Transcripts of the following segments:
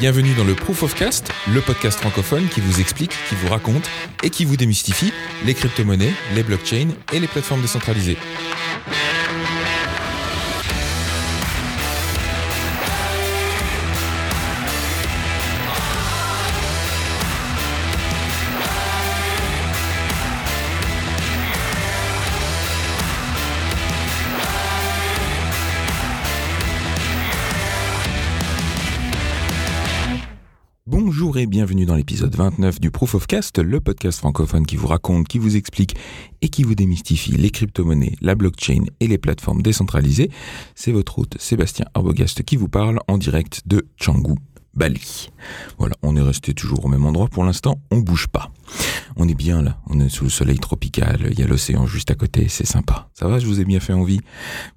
Bienvenue dans le Proof of Cast, le podcast francophone qui vous explique, qui vous raconte et qui vous démystifie les crypto-monnaies, les blockchains et les plateformes décentralisées. du Proof of Cast, le podcast francophone qui vous raconte, qui vous explique et qui vous démystifie les crypto-monnaies, la blockchain et les plateformes décentralisées. C'est votre hôte Sébastien Arbogast qui vous parle en direct de Changgu, Bali. Voilà, on est resté toujours au même endroit pour l'instant, on bouge pas. On est bien là, on est sous le soleil tropical, il y a l'océan juste à côté, c'est sympa. Ça va, je vous ai bien fait envie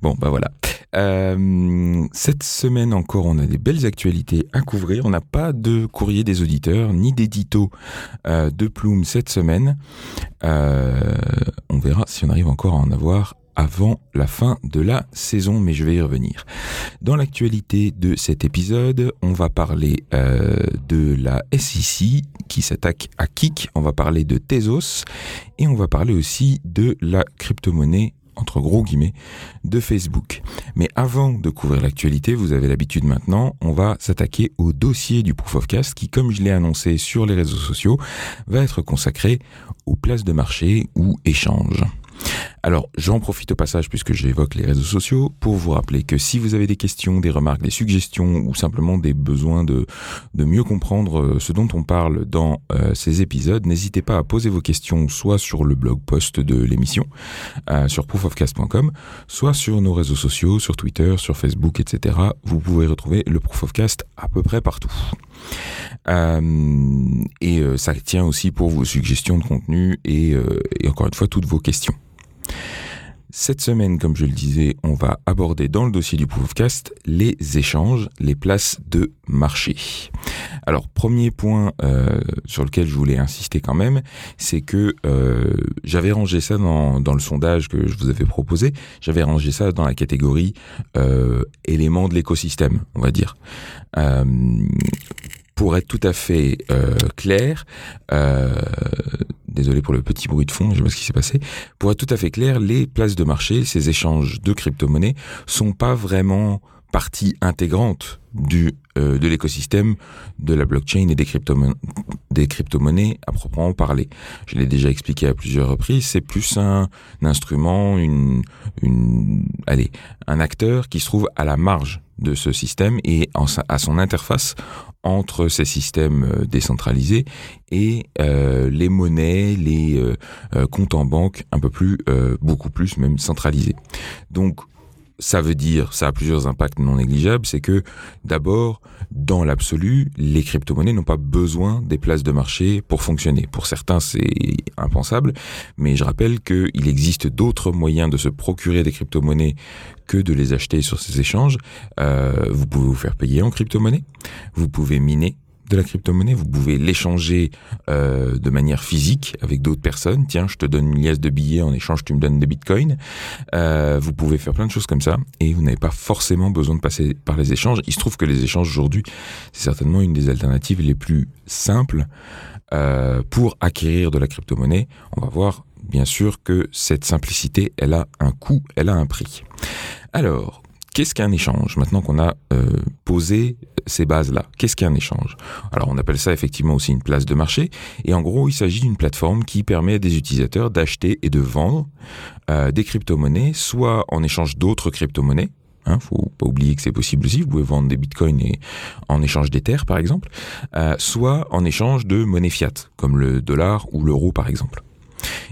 Bon, bah voilà. Euh, cette semaine encore, on a des belles actualités à couvrir. On n'a pas de courrier des auditeurs, ni d'édito euh, de Plume cette semaine. Euh, on verra si on arrive encore à en avoir avant la fin de la saison, mais je vais y revenir. Dans l'actualité de cet épisode, on va parler euh, de la SEC qui s'attaque à Kik, on va parler de Tezos et on va parler aussi de la crypto-monnaie entre gros guillemets, de Facebook. Mais avant de couvrir l'actualité, vous avez l'habitude maintenant, on va s'attaquer au dossier du Proof of Cast qui, comme je l'ai annoncé sur les réseaux sociaux, va être consacré aux places de marché ou échanges. Alors, j'en profite au passage puisque j'évoque les réseaux sociaux pour vous rappeler que si vous avez des questions, des remarques, des suggestions ou simplement des besoins de, mieux comprendre euh, ce dont on parle dans euh, ces épisodes, n'hésitez pas à poser vos questions soit sur le blog post de l'émission, euh, sur proofofcast.com, soit sur nos réseaux sociaux, sur Twitter, sur Facebook, etc. Vous pouvez retrouver le Proof à peu près partout. et ça tient aussi pour vos suggestions de contenu et encore une fois toutes vos questions. Cette semaine, comme je le disais, on va aborder dans le dossier du Proofcast les échanges, les places de marché. Alors, premier point euh, sur lequel je voulais insister quand même, c'est que euh, j'avais rangé ça dans, dans, le sondage que je vous avais proposé, j'avais rangé ça dans la catégorie euh, éléments de l'écosystème, on va dire. Pour être tout à fait euh, clair, euh, désolé pour le petit bruit de fond, je sais pas ce qui s'est passé. Pour être tout à fait clair, les places de marché, ces échanges de crypto-monnaies, sont pas vraiment partie intégrante du euh, de l'écosystème de la blockchain et des crypto-monnaies, des crypto-monnaies à proprement parler. Je l'ai déjà expliqué à plusieurs reprises, c'est plus un, un, instrument, une, une, allez, un acteur qui se trouve à la marge de ce système et à son interface entre ces systèmes euh, décentralisés et euh, les monnaies, les euh, comptes en banque un peu plus, beaucoup plus même centralisés. Donc ça veut dire, ça a plusieurs impacts non négligeables, c'est que d'abord, dans l'absolu, les crypto-monnaies n'ont pas besoin des places de marché pour fonctionner. Pour certains, c'est impensable, mais je rappelle qu'il existe d'autres moyens de se procurer des crypto-monnaies que de les acheter sur ces échanges. Euh, vous pouvez vous faire payer en crypto-monnaie, vous pouvez miner de la crypto-monnaie, vous pouvez l'échanger euh, de manière physique avec d'autres personnes. Tiens, je te donne une liasse de billets, en échange tu me donnes des bitcoins. Euh, vous pouvez faire plein de choses comme ça et vous n'avez pas forcément besoin de passer par les échanges. Il se trouve que les échanges aujourd'hui, c'est certainement une des alternatives les plus simples euh, pour acquérir de la crypto-monnaie. On va voir bien sûr que cette simplicité, elle a un coût, elle a un prix. Alors, qu'est-ce qu'un échange Maintenant qu'on a euh, posé ces bases-là, qu'est-ce qu'un échange? Alors on appelle ça effectivement aussi une place de marché, et en gros il s'agit d'une plateforme qui permet à des utilisateurs d'acheter et de vendre euh, des crypto-monnaies, soit en échange d'autres crypto-monnaies, Hein, faut pas oublier que c'est possible aussi. Vous pouvez vendre des bitcoins et, en échange d'Ether, par exemple, euh, soit en échange de monnaie fiat, comme le dollar ou l'euro, par exemple.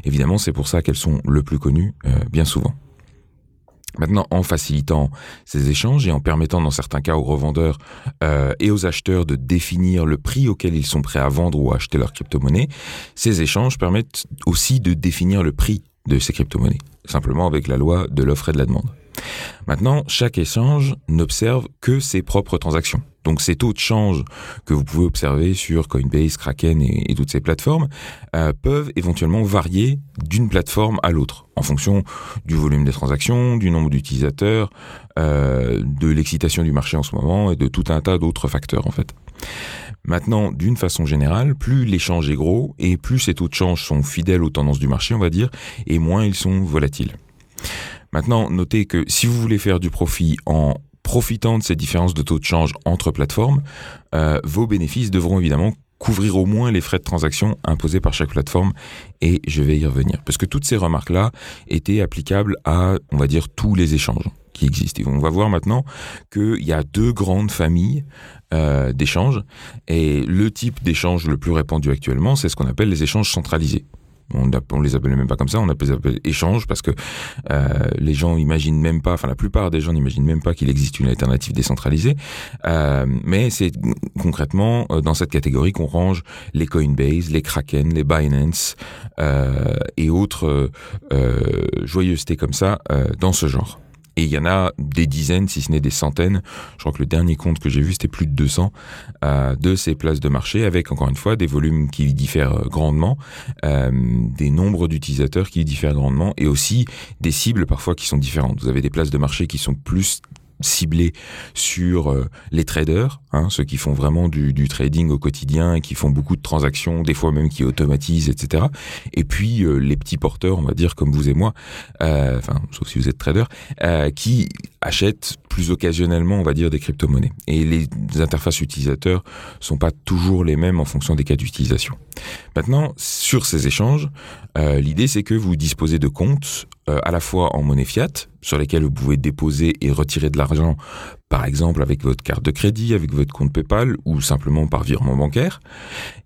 Évidemment, c'est pour ça qu'elles sont le plus connues bien souvent. Maintenant, en facilitant ces échanges et en permettant dans certains cas aux revendeurs euh, et aux acheteurs de définir le prix auquel ils sont prêts à vendre ou à acheter leur crypto-monnaie, ces échanges permettent aussi de définir le prix de ces crypto-monnaies, simplement avec la loi de l'offre et de la demande. Maintenant, chaque échange n'observe que ses propres transactions. Donc ces taux de change que vous pouvez observer sur Coinbase, Kraken et, toutes ces plateformes euh, peuvent éventuellement varier d'une plateforme à l'autre en fonction du volume des transactions, du nombre d'utilisateurs, euh, de l'excitation du marché en ce moment et de tout un tas d'autres facteurs en fait. Maintenant, d'une façon générale, plus l'échange est gros et plus ces taux de change sont fidèles aux tendances du marché, on va dire, et moins ils sont volatiles. Maintenant, notez que si vous voulez faire du profit en profitant de ces différences de taux de change entre plateformes, euh, vos bénéfices devront évidemment couvrir au moins les frais de transaction imposés par chaque plateforme et je vais y revenir parce que toutes ces remarques-là étaient applicables à, on va dire, tous les échanges qui existent. on va voir maintenant qu'il y a deux grandes familles euh, d'échanges et le type d'échange le plus répandu actuellement, c'est ce qu'on appelle les échanges centralisés. On, les appelle même pas comme ça, on appelle, les appelle échanges parce que euh, les gens imaginent même pas, enfin la plupart des gens n'imaginent même pas qu'il existe une alternative décentralisée. Euh, mais c'est concrètement euh, dans cette catégorie qu'on range les Coinbase, les Kraken, les Binance et autres joyeusetés comme ça dans ce genre. Et il y en a des dizaines, si ce n'est des centaines. Je crois que le dernier compte que j'ai vu, c'était plus de 200 euh, de ces places de marché, avec encore une fois des volumes qui diffèrent euh, grandement, euh, des nombres d'utilisateurs qui diffèrent grandement, et aussi des cibles parfois qui sont différentes. Vous avez des places de marché qui sont plus ciblé sur euh, les traders, hein, ceux qui font vraiment du, trading au quotidien qui font beaucoup de transactions, des fois même qui automatisent, etc. Et puis euh, les petits porteurs, on va dire comme vous et moi, euh, enfin sauf si vous êtes trader, qui achètent plus occasionnellement, on va dire, des crypto-monnaies. Et les interfaces utilisateurs sont pas toujours les mêmes en fonction des cas d'utilisation. Maintenant, sur ces échanges, l'idée c'est que vous disposez de comptes à la fois en monnaie fiat, sur lesquels vous pouvez déposer et retirer de l'argent, par exemple avec votre carte de crédit, avec votre compte PayPal ou simplement par virement bancaire.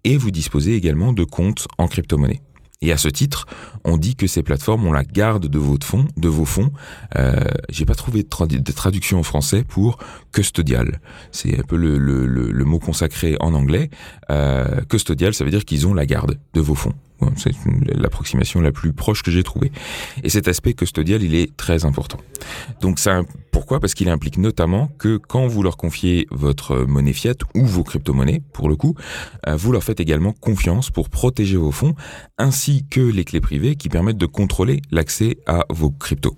Et vous disposez également de comptes en crypto-monnaie. Et à ce titre, on dit que ces plateformes ont la garde de vos fonds, de vos fonds. Euh, J'ai pas trouvé de, traduction en français pour custodial. C'est un peu le, mot consacré en anglais. Euh, custodial, ça veut dire qu'ils ont la garde de vos fonds. C'est l'approximation la plus proche que j'ai trouvée. Et cet aspect custodial, il est très important. Donc ça, pourquoi? Parce qu'il implique notamment que quand vous leur confiez votre monnaie fiat ou vos crypto-monnaies, pour le coup, euh, vous leur faites également confiance pour protéger vos fonds, ainsi que les clés privées qui permettent de contrôler l'accès à vos cryptos.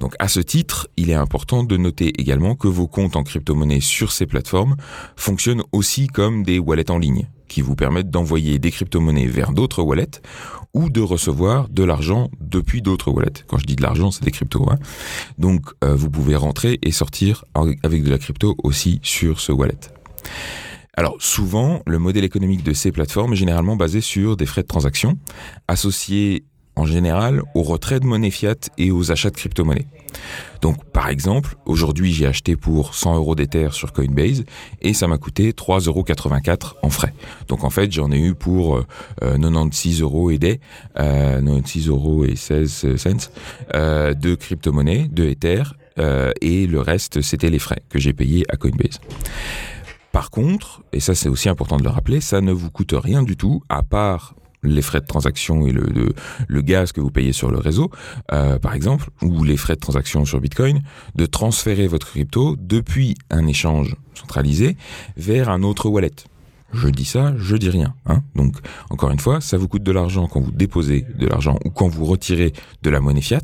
Donc à ce titre, il est important de noter également que vos comptes en crypto-monnaie sur ces plateformes fonctionnent aussi comme des wallets en ligne qui vous permettent d'envoyer des crypto-monnaies vers d'autres wallets ou de recevoir de l'argent depuis d'autres wallets. Quand je dis de l'argent, c'est des cryptos. Hein. Donc euh, vous pouvez rentrer et sortir avec de la crypto aussi sur ce wallet. Alors souvent, le modèle économique de ces plateformes est généralement basé sur des frais de transaction associés en général au retrait de monnaie fiat et aux achats de crypto-monnaies. Donc par exemple, aujourd'hui j'ai acheté pour 100 euros d'Ether sur Coinbase et ça m'a coûté 3,84 euros en frais. Donc en fait j'en ai eu pour 96 euh, euros et des, 96 euros et 16 cents euh, de crypto-monnaie, de Ether euh, et le reste c'était les frais que j'ai payés à Coinbase. Par contre, et ça c'est aussi important de le rappeler, ça ne vous coûte rien du tout à part les frais de transaction et le, le, gaz que vous payez sur le réseau, euh, par exemple, ou les frais de transaction sur Bitcoin, de transférer votre crypto depuis un échange centralisé vers un autre wallet. Je dis ça, je dis rien. Hein Donc, encore une fois, ça vous coûte de l'argent quand vous déposez de l'argent ou quand vous retirez de la monnaie fiat.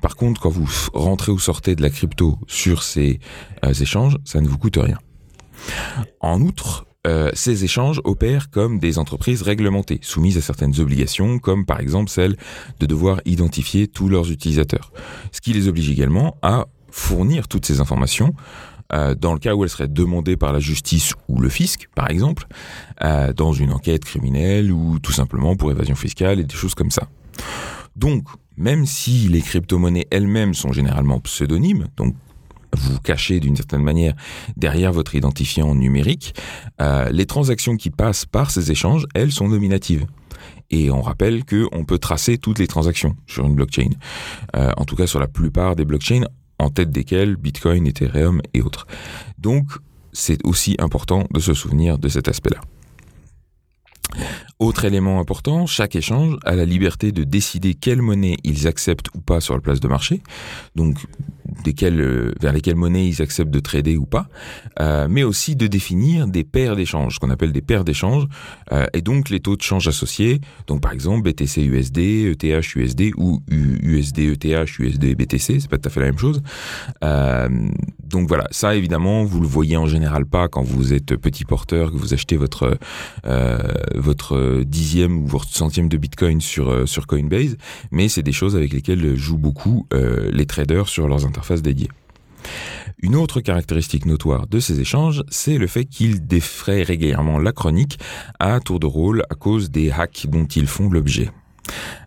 Par contre, quand vous rentrez ou sortez de la crypto sur ces euh, échanges, ça ne vous coûte rien. En outre, euh, ces échanges opèrent comme des entreprises réglementées, soumises à certaines obligations, comme par exemple celle de devoir identifier tous leurs utilisateurs. Ce qui les oblige également à fournir toutes ces informations euh, dans le cas où elles seraient demandées par la justice ou le fisc, par exemple, euh, dans une enquête criminelle ou tout simplement pour évasion fiscale et des choses comme ça. Donc, même si les crypto-monnaies elles-mêmes sont généralement pseudonymes, donc vous cachez d'une certaine manière derrière votre identifiant numérique, euh, les transactions qui passent par ces échanges, elles sont nominatives. Et on rappelle qu'on peut tracer toutes les transactions sur une blockchain. Euh, en tout cas sur la plupart des blockchains, en tête desquelles Bitcoin, Ethereum et autres. Donc c'est aussi important de se souvenir de cet aspect-là. Autre élément important, chaque échange a la liberté de décider quelle monnaie ils acceptent ou pas sur la place de marché, donc euh, vers lesquelles monnaies ils acceptent de trader ou pas, euh, mais aussi de définir des paires d'échange, ce qu'on appelle des paires d'échange, euh, et donc les taux de change associés, donc par exemple BTC USD, ETH USD ou USD ETH USD BTC, c'est pas tout à fait la même chose. donc voilà, ça évidemment vous le voyez en général pas quand vous êtes petit porteur, que vous achetez votre votre dixième ou votre centième de Bitcoin sur sur Coinbase, mais c'est des choses avec lesquelles jouent beaucoup les traders sur leurs interfaces dédiée. Une autre caractéristique notoire de ces échanges, c'est le fait qu'ils défraient régulièrement la chronique à tour de rôle à cause des hacks dont ils font l'objet.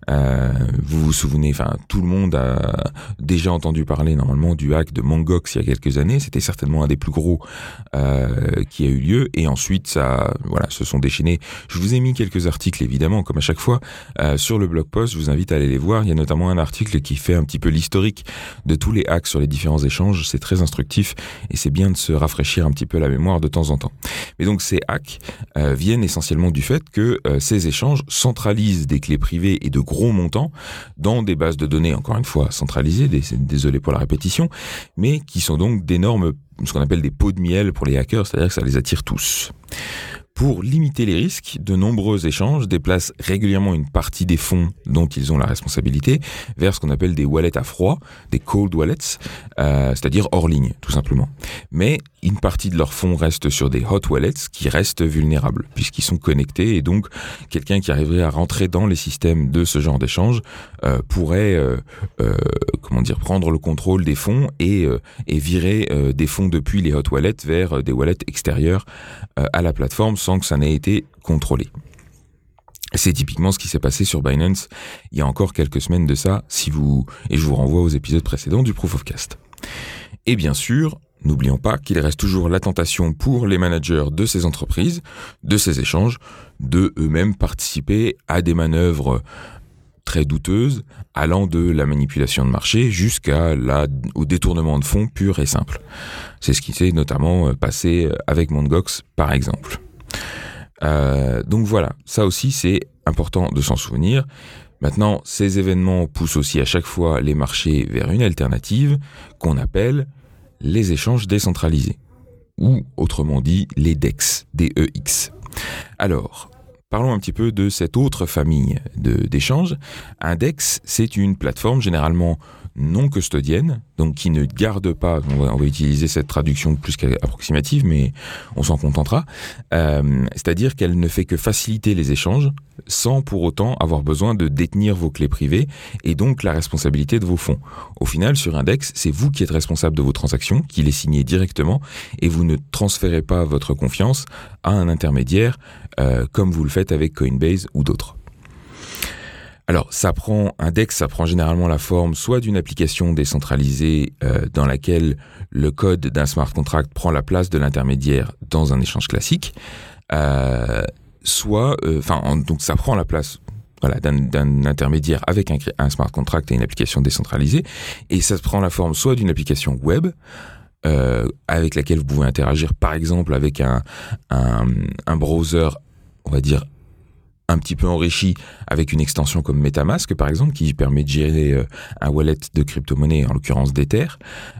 Euh, vous vous souvenez, enfin tout le monde a déjà entendu parler normalement du hack de Mangox il y a quelques années. C'était certainement un des plus gros euh, qui a eu lieu. Et ensuite, ça, voilà, se sont déchaînés. Je vous ai mis quelques articles évidemment, comme à chaque fois, euh, sur le blog post. Je vous invite à aller les voir. Il y a notamment un article qui fait un petit peu l'historique de tous les hacks sur les différents échanges. C'est très instructif et c'est bien de se rafraîchir un petit peu la mémoire de temps en temps. Mais donc ces hacks viennent essentiellement du fait que ces échanges centralisent des clés privées et de gros montants dans des bases de données, encore une fois, centralisées, désolé pour la répétition, mais qui sont donc d'énormes, ce qu'on appelle des pots de miel pour les hackers, c'est-à-dire que ça les attire tous. Pour limiter les risques, de nombreux échanges déplacent régulièrement une partie des fonds dont ils ont la responsabilité vers ce qu'on appelle des wallets à froid, des cold wallets, euh, c'est-à-dire hors ligne, tout simplement. Mais une partie de leurs fonds reste sur des hot wallets qui restent vulnérables puisqu'ils sont connectés et donc quelqu'un qui arriverait à rentrer dans les systèmes de ce genre d'échange euh, pourrait euh, euh, comment dire prendre le contrôle des fonds et, et virer des fonds depuis les hot wallets vers des wallets extérieurs à la plateforme sans que ça n'ait été contrôlé. C'est typiquement ce qui s'est passé sur Binance il y a encore quelques semaines de ça, si vous et je vous renvoie aux épisodes précédents du Proof of Cast. Et bien sûr, N'oublions pas qu'il reste toujours la tentation pour les managers de ces entreprises, de ces échanges, de eux-mêmes participer à des manœuvres très douteuses, allant de la manipulation de marché jusqu'à la, détournement de fonds pur et simple. C'est ce qui s'est notamment passé avec Mongox, par exemple. Euh, donc voilà, ça aussi c'est important de s'en souvenir. Maintenant, ces événements poussent aussi à chaque fois les marchés vers une alternative qu'on appelle les échanges décentralisés, ou autrement dit les DEX, DEX. Alors, Parlons un petit peu de cette autre famille d'échanges. Un DEX, c'est une plateforme généralement non custodienne, donc qui ne garde pas, on va, utiliser cette traduction plus qu'approximative, mais on s'en contentera, euh, c'est-à-dire qu'elle ne fait que faciliter les échanges sans pour autant avoir besoin de détenir vos clés privées et donc la responsabilité de vos fonds. Au final, sur Index, c'est vous qui êtes responsable de vos transactions, qui les signez directement et vous ne transférez pas votre confiance à un intermédiaire euh, comme vous le faites avec Coinbase ou d'autres. Alors, ça prend un DEX, ça prend généralement la forme soit d'une application décentralisée euh, dans laquelle le code d'un smart contract prend la place de l'intermédiaire dans un échange classique, euh, soit, euh, enfin, donc ça prend la place voilà, d'un intermédiaire avec un, smart contract et une application décentralisée, et ça prend la forme soit d'une application web, avec laquelle vous pouvez interagir par exemple avec un, un, un browser, on va dire, un petit peu enrichi avec une extension comme MetaMask par exemple qui permet de gérer euh, un wallet de crypto-monnaie en l'occurrence d'Ether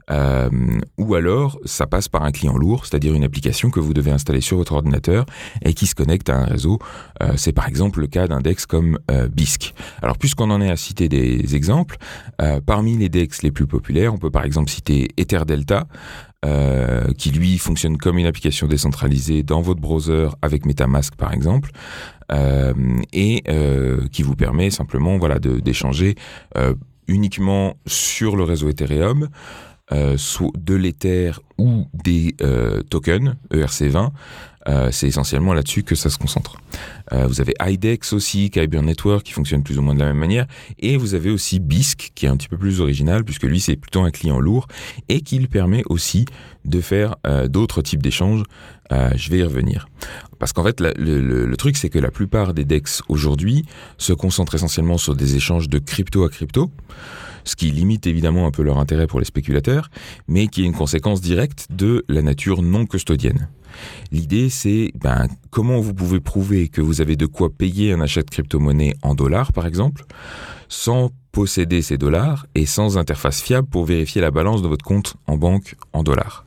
euh, ou alors ça passe par un client lourd c'est-à-dire une application que vous devez installer sur votre ordinateur et qui se connecte à un réseau. Euh, c'est par exemple le cas d'un DEX comme BISC. Alors puisqu'on en est à citer des exemples parmi les DEX les plus populaires on peut par exemple citer EtherDelta euh, qui lui fonctionne comme une application décentralisée dans votre browser avec MetaMask par exemple, euh, et euh, qui vous permet simplement voilà d'échanger uniquement sur le réseau Ethereum. soit de l'Ether ou des tokens ERC20 euh, c'est essentiellement là-dessus que ça se concentre. Euh, vous avez IDEX aussi, Kyber Network, qui fonctionne plus ou moins de la même manière, et vous avez aussi BISC, qui est un petit peu plus original, puisque lui, c'est plutôt un client lourd, et qui lui permet aussi de faire euh, d'autres types d'échanges je vais y revenir. Parce qu'en fait, le, truc, c'est que la plupart des DEX aujourd'hui se concentrent essentiellement sur des échanges de crypto à crypto, ce qui limite évidemment un peu leur intérêt pour les spéculateurs, mais qui est une conséquence directe de la nature non custodienne. L'idée, c'est ben, comment vous pouvez prouver que vous avez de quoi payer un achat de crypto-monnaie en dollars, par exemple, sans posséder ces dollars et sans interface fiable pour vérifier la balance de votre compte en banque en dollars?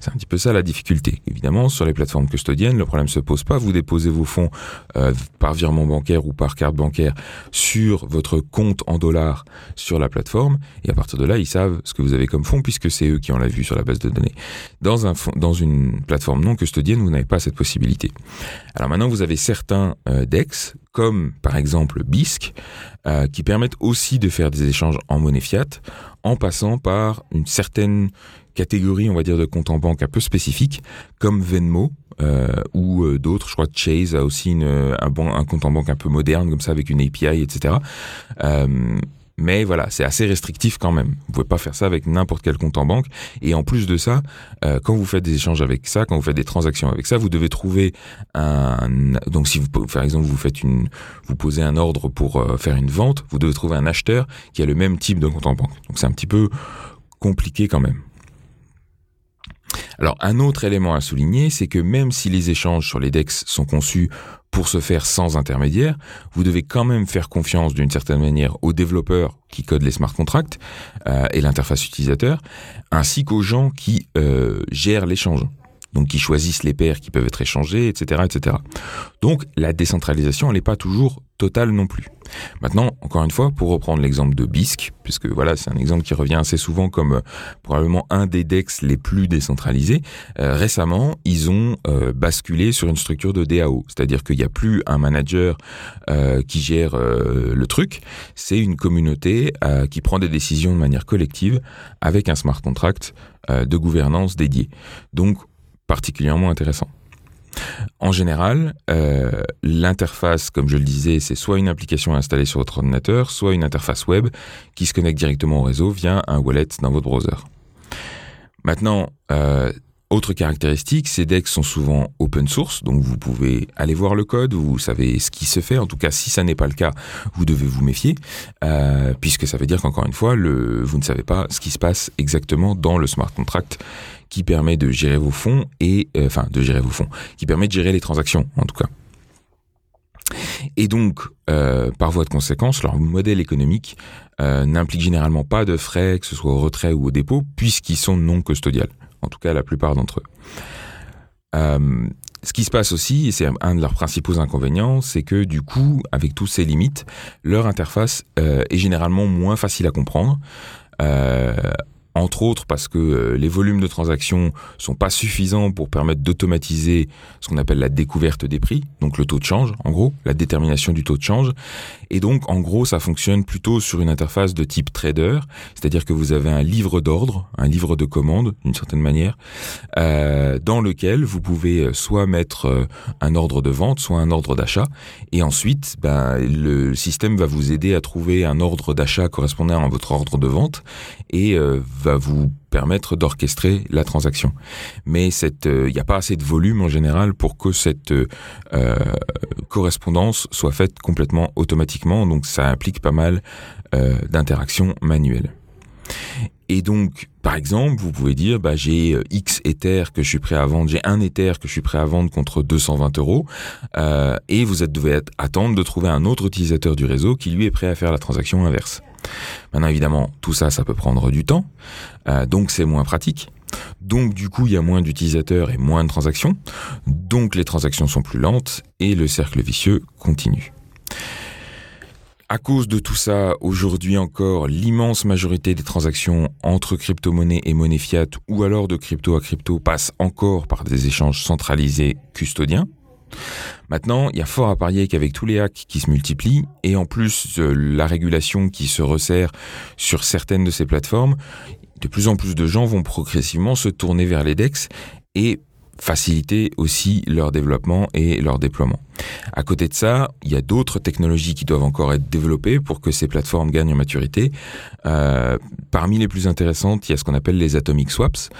C'est un petit peu ça la difficulté. Évidemment, sur les plateformes custodiennes, le problème se pose pas. Vous déposez vos fonds euh, par virement bancaire ou par carte bancaire sur votre compte en dollars sur la plateforme, et à partir de là, ils savent ce que vous avez comme fonds puisque c'est eux qui ont la vue sur la base de données. Dans un dans une plateforme non custodienne, vous n'avez pas cette possibilité. Alors maintenant, vous avez certains euh, DEX comme par exemple BISC, euh, qui permettent aussi de faire des échanges en monnaie fiat en passant par une certaine catégorie, on va dire, de compte en banque un peu spécifique, comme Venmo euh, ou euh, d'autres. Je crois que Chase a aussi une, un, un, compte en banque un peu moderne, comme ça, avec une API, etc. Euh, mais voilà, c'est assez restrictif quand même. Vous pouvez pas faire ça avec n'importe quel compte en banque. Et en plus de ça, euh, quand vous faites des échanges avec ça, quand vous faites des transactions avec ça, vous devez trouver un. Donc si vous, par exemple, vous faites une, vous posez un ordre pour euh, faire une vente, vous devez trouver un acheteur qui a le même type de compte en banque. Donc c'est un petit peu compliqué quand même. Alors un autre élément à souligner, c'est que même si les échanges sur les DEX sont conçus pour se faire sans intermédiaire, vous devez quand même faire confiance d'une certaine manière aux développeurs qui codent les smart contracts euh, et l'interface utilisateur, ainsi qu'aux gens qui euh, gèrent l'échange donc qui choisissent les paires qui peuvent être échangées, etc., etc. Donc la décentralisation, elle n'est pas toujours totale non plus. Maintenant, encore une fois, pour reprendre l'exemple de BISC, puisque voilà, c'est un exemple qui revient assez souvent comme euh, probablement un des DEX les plus décentralisés, euh, récemment, ils ont euh, basculé sur une structure de DAO, c'est-à-dire qu'il n'y a plus un manager qui gère le truc, c'est une communauté qui prend des décisions de manière collective avec un smart contract de gouvernance dédié. Donc, particulièrement intéressant. En général, euh, l'interface, comme je le disais, c'est soit une application installée sur votre ordinateur, soit une interface web qui se connecte directement au réseau via un wallet dans votre browser. Maintenant, euh, autre caractéristique, ces decks sont souvent open source, donc vous pouvez aller voir le code, vous savez ce qui se fait. En tout cas, si ça n'est pas le cas, vous devez vous méfier, euh, puisque ça veut dire qu'encore une fois, vous ne savez pas ce qui se passe exactement dans le smart contract qui permet de gérer vos fonds et euh, enfin de gérer vos fonds, qui permet de gérer les transactions en tout cas. Et donc, euh, par voie de conséquence, leur modèle économique n'implique généralement pas de frais, que ce soit au retrait ou au dépôt, puisqu'ils sont non custodiales en tout cas la plupart d'entre eux. Euh, ce qui se passe aussi, et c'est un de leurs principaux inconvénients, c'est que du coup, avec toutes ces limites, leur interface euh, est généralement moins facile à comprendre. Euh, entre autres parce que euh, les volumes de transactions sont pas suffisants pour permettre d'automatiser ce qu'on appelle la découverte des prix, donc le taux de change, en gros, la détermination du taux de change. Et donc, en gros, ça fonctionne plutôt sur une interface de type trader, c'est-à-dire que vous avez un livre d'ordre, un livre de commande, d'une certaine manière, euh, dans lequel vous pouvez euh, soit mettre un ordre de vente, soit un ordre d'achat, et ensuite, ben, le système va vous aider à trouver un ordre d'achat correspondant à votre ordre de vente, et va vous permettre d'orchestrer la transaction. Mais il euh, n'y a pas assez de volume en général pour que cette euh, correspondance soit faite complètement automatiquement, donc ça implique pas mal euh, d'interactions manuelles. Et donc, par exemple, vous pouvez dire, bah, j'ai X Ether que je suis prêt à vendre, j'ai un Ether que je suis prêt à vendre contre 220 euros, et vous êtes, devez attendre de trouver un autre utilisateur du réseau qui lui est prêt à faire la transaction inverse. Maintenant, évidemment, tout ça, ça peut prendre du temps, euh, donc c'est moins pratique. Donc du coup, il y a moins d'utilisateurs et moins de transactions, donc les transactions sont plus lentes et le cercle vicieux continue. À cause de tout ça, aujourd'hui encore, l'immense majorité des transactions entre crypto-monnaies et monnaie fiat ou alors de crypto à crypto passent encore par des échanges centralisés custodiens. Maintenant, il y a fort à parier qu'avec tous les hacks qui se multiplient, et en plus euh, la régulation qui se resserre sur certaines de ces plateformes, de plus en plus de gens vont progressivement se tourner vers les DEX et faciliter aussi leur développement et leur déploiement. À côté de ça, il y a d'autres technologies qui doivent encore être développées pour que ces plateformes gagnent en maturité. Euh, parmi les plus intéressantes, il y a ce qu'on appelle les atomic swaps,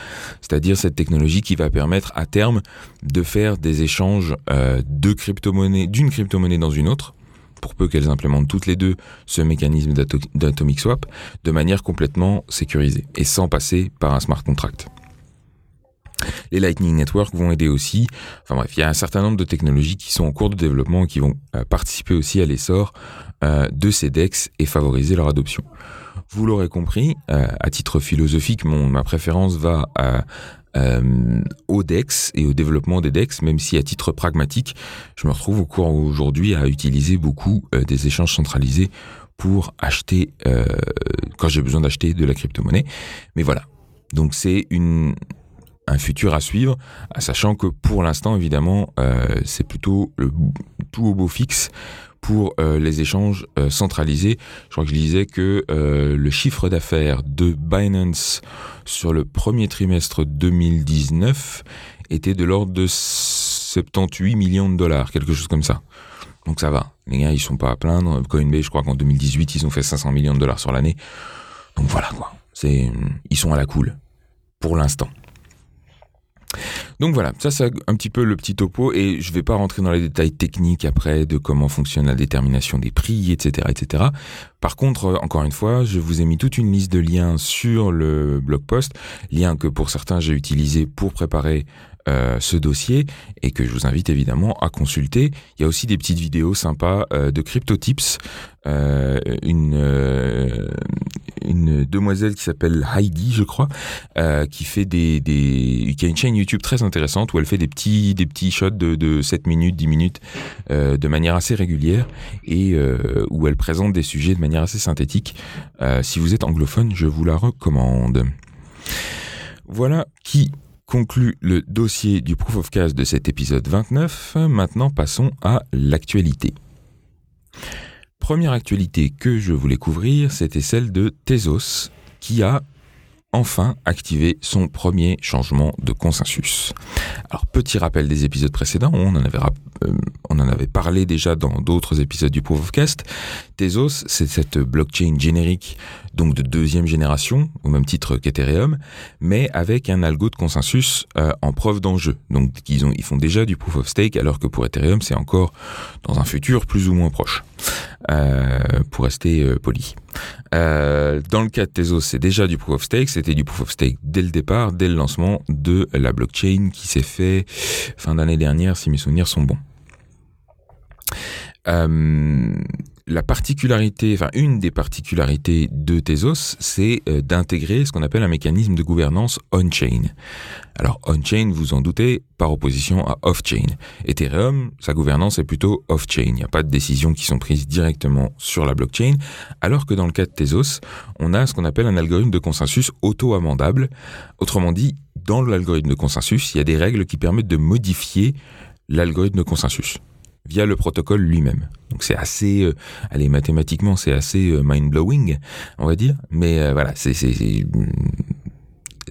c'est-à-dire cette technologie qui va permettre à terme de faire des échanges euh, de crypto-monnaies, d'une crypto-monnaie dans une autre, pour peu qu'elles implémentent toutes les deux ce mécanisme d'atomic swap, de manière complètement sécurisée et sans passer par un smart contract. Les Lightning Network vont aider aussi. Enfin bref, il y a un certain nombre de technologies qui sont en cours de développement et qui vont euh, participer aussi à l'essor euh, de ces DEX et favoriser leur adoption. Vous l'aurez compris, euh, à titre philosophique, ma préférence va à, au DEX et au développement des DEX, même si à titre pragmatique, je me retrouve au cours aujourd'hui à utiliser beaucoup des échanges centralisés pour acheter quand j'ai besoin d'acheter de la crypto-monnaie. Mais voilà. Donc c'est une un futur à suivre, sachant que pour l'instant, évidemment, euh, c'est plutôt tout au beau fixe pour euh, les échanges euh, centralisés. Je crois que je disais que le chiffre d'affaires de Binance sur le premier trimestre 2019 était de l'ordre de 78 millions de dollars, quelque chose comme ça. Donc ça va. Les gars, ils sont pas à plaindre. Coinbase, je crois qu'en 2018, ils ont fait 500 millions de dollars sur l'année. Donc voilà quoi. Ils sont à la cool. Pour l'instant. Donc voilà, ça c'est un petit peu le petit topo et je ne vais pas rentrer dans les détails techniques après de comment fonctionne la détermination des prix, etc., etc. Par contre, euh, encore une fois, je vous ai mis toute une liste de liens sur le blog post, liens que pour certains j'ai utilisé pour préparer euh, ce dossier et que je vous invite évidemment à consulter. Il y a aussi des petites vidéos sympas euh, de CryptoTips. Euh, une, euh, une demoiselle qui s'appelle Heidi, je crois, qui fait des, des, qui a une chaîne YouTube très intéressante où elle fait des petits, des petits shots de, de 7 minutes, 10 minutes de manière assez régulière et où elle présente des sujets de manière assez synthétique. si vous êtes anglophone, je vous la recommande. Voilà qui conclut le dossier du Proof of Cast de cet épisode 29. Maintenant, passons à l'actualité. Première actualité que je voulais couvrir, c'était celle de Tezos, qui a enfin activé son premier changement de consensus. Alors petit rappel des épisodes précédents, on en avait, euh, on en avait parlé déjà dans d'autres épisodes du Proof of Cast. Tezos, c'est cette blockchain générique, donc de deuxième génération, au même titre qu'Ethereum, mais avec un algo de consensus euh, en preuve d'enjeu. Donc ils, ont, ils font déjà du Proof of Stake, alors que pour Ethereum, c'est encore dans un futur plus ou moins proche, euh, pour rester poli. Euh, dans le cas de Tezos, c'est déjà du proof of stake. C'était du proof of stake dès le départ, dès le lancement de la blockchain qui s'est fait fin d'année dernière, si mes souvenirs sont bons. La particularité, enfin une des particularités de Tezos, c'est euh, d'intégrer ce qu'on appelle un mécanisme de gouvernance on-chain. Alors on-chain, vous en doutez, par opposition à off-chain. Ethereum, sa gouvernance est plutôt off-chain. Il n'y a pas de décisions qui sont prises directement sur la blockchain, alors que dans le cas de Tezos, on a ce qu'on appelle un algorithme de consensus auto-amendable. Autrement dit, dans l'algorithme de consensus, il y a des règles qui permettent de modifier l'algorithme de consensus via le protocole lui-même. Donc c'est assez, euh, allez mathématiquement c'est assez euh, mind blowing, on va dire, mais euh, voilà c'est c'est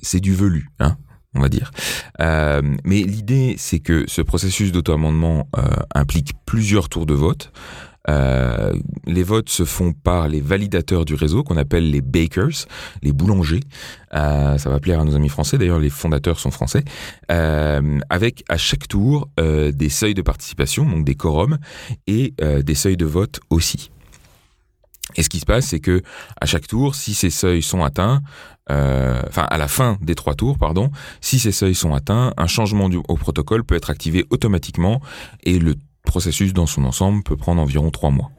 c'est du velu, hein, on va dire. Mais l'idée c'est que ce processus d'auto-amendement implique plusieurs tours de vote. Euh, les votes se font par les validateurs du réseau qu'on appelle les bakers, les boulangers. Euh, ça va plaire à nos amis français. D'ailleurs, les fondateurs sont français. Euh, avec à chaque tour des seuils de participation, donc des quorums, et des seuils de vote aussi. Et ce qui se passe, c'est que à chaque tour, si ces seuils sont atteints, enfin à la fin des trois tours, pardon, si ces seuils sont atteints, un changement du, au protocole peut être activé automatiquement et le processus dans son ensemble peut prendre environ trois mois.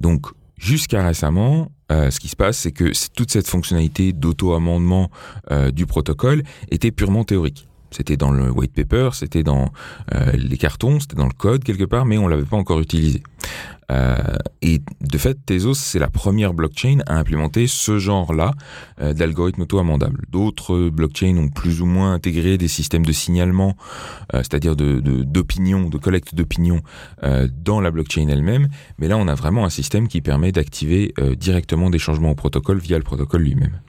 Donc, jusqu'à récemment, euh, ce qui se passe, c'est que toute cette fonctionnalité d'auto-amendement euh, du protocole était purement théorique. C'était dans le white paper, c'était dans euh, les cartons, c'était dans le code quelque part, mais on l'avait pas encore utilisé. Euh, et de fait, Tezos, c'est la première blockchain à implémenter ce genre-là euh, d'algorithme auto-amendable. D'autres blockchains ont plus ou moins intégré des systèmes de signalement, c'est-à-dire d'opinion, de, de, collecte d'opinion dans la blockchain elle-même. Mais là, on a vraiment un système qui permet d'activer directement des changements au protocole via le protocole lui-même.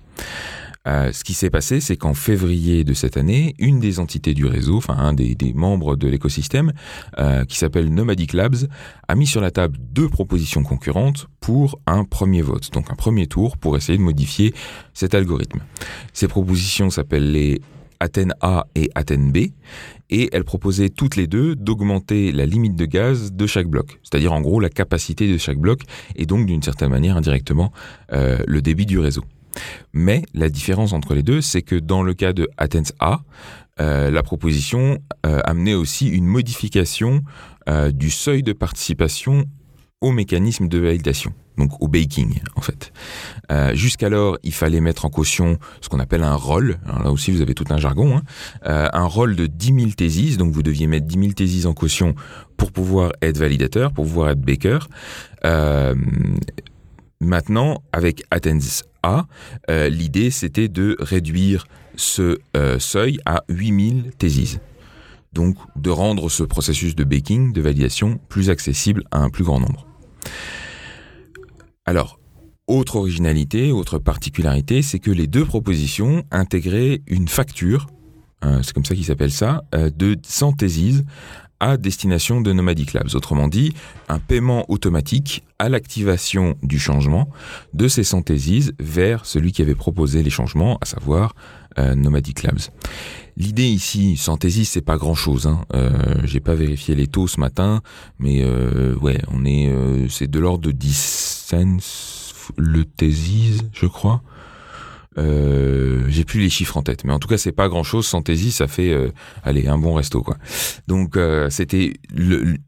Euh, ce qui s'est passé, c'est qu'en février de cette année, une des entités du réseau, enfin un des, membres de l'écosystème, euh, qui s'appelle Nomadic Labs, a mis sur la table deux propositions concurrentes pour un premier vote, donc un premier tour pour essayer de modifier cet algorithme. Ces propositions s'appellent les Athènes A et Athènes B, et elles proposaient toutes les deux d'augmenter la limite de gaz de chaque bloc, c'est-à-dire en gros la capacité de chaque bloc, et donc d'une certaine manière indirectement euh, le débit du réseau. Mais la différence entre les deux, c'est que dans le cas de Athens A, euh, la proposition euh, amenait aussi une modification euh, du seuil de participation au mécanisme de validation, donc au baking en fait. Jusqu'alors, il fallait mettre en caution ce qu'on appelle un rôle, là aussi vous avez tout un jargon, hein. un rôle de 10 000 thésis, donc vous deviez mettre 10 000 thésis en caution pour pouvoir être validateur, pour pouvoir être baker. Maintenant, avec Athens Euh, l'idée c'était de réduire ce euh, seuil à 8000 théses. Donc de rendre ce processus de baking, de validation, plus accessible à un plus grand nombre. Alors, autre originalité, autre particularité, c'est que les deux propositions intégraient une facture, euh, c'est comme ça qu'il s'appelle ça, de 100 théses à destination de Nomadic Labs. Autrement dit, un paiement automatique à l'activation du changement de ces synthèses vers celui qui avait proposé les changements, à savoir euh, Nomadic Labs. L'idée ici, Synthesis, c'est pas grand chose. Hein. Euh, J'ai pas vérifié les taux ce matin, mais euh, ouais, on est, euh, c'est de l'ordre de 10 cents le thesis, je crois. Euh, j'ai plus les chiffres en tête, mais en tout cas c'est pas grand chose. Santaisie, ça fait euh, allez un bon resto quoi. Donc euh, c'était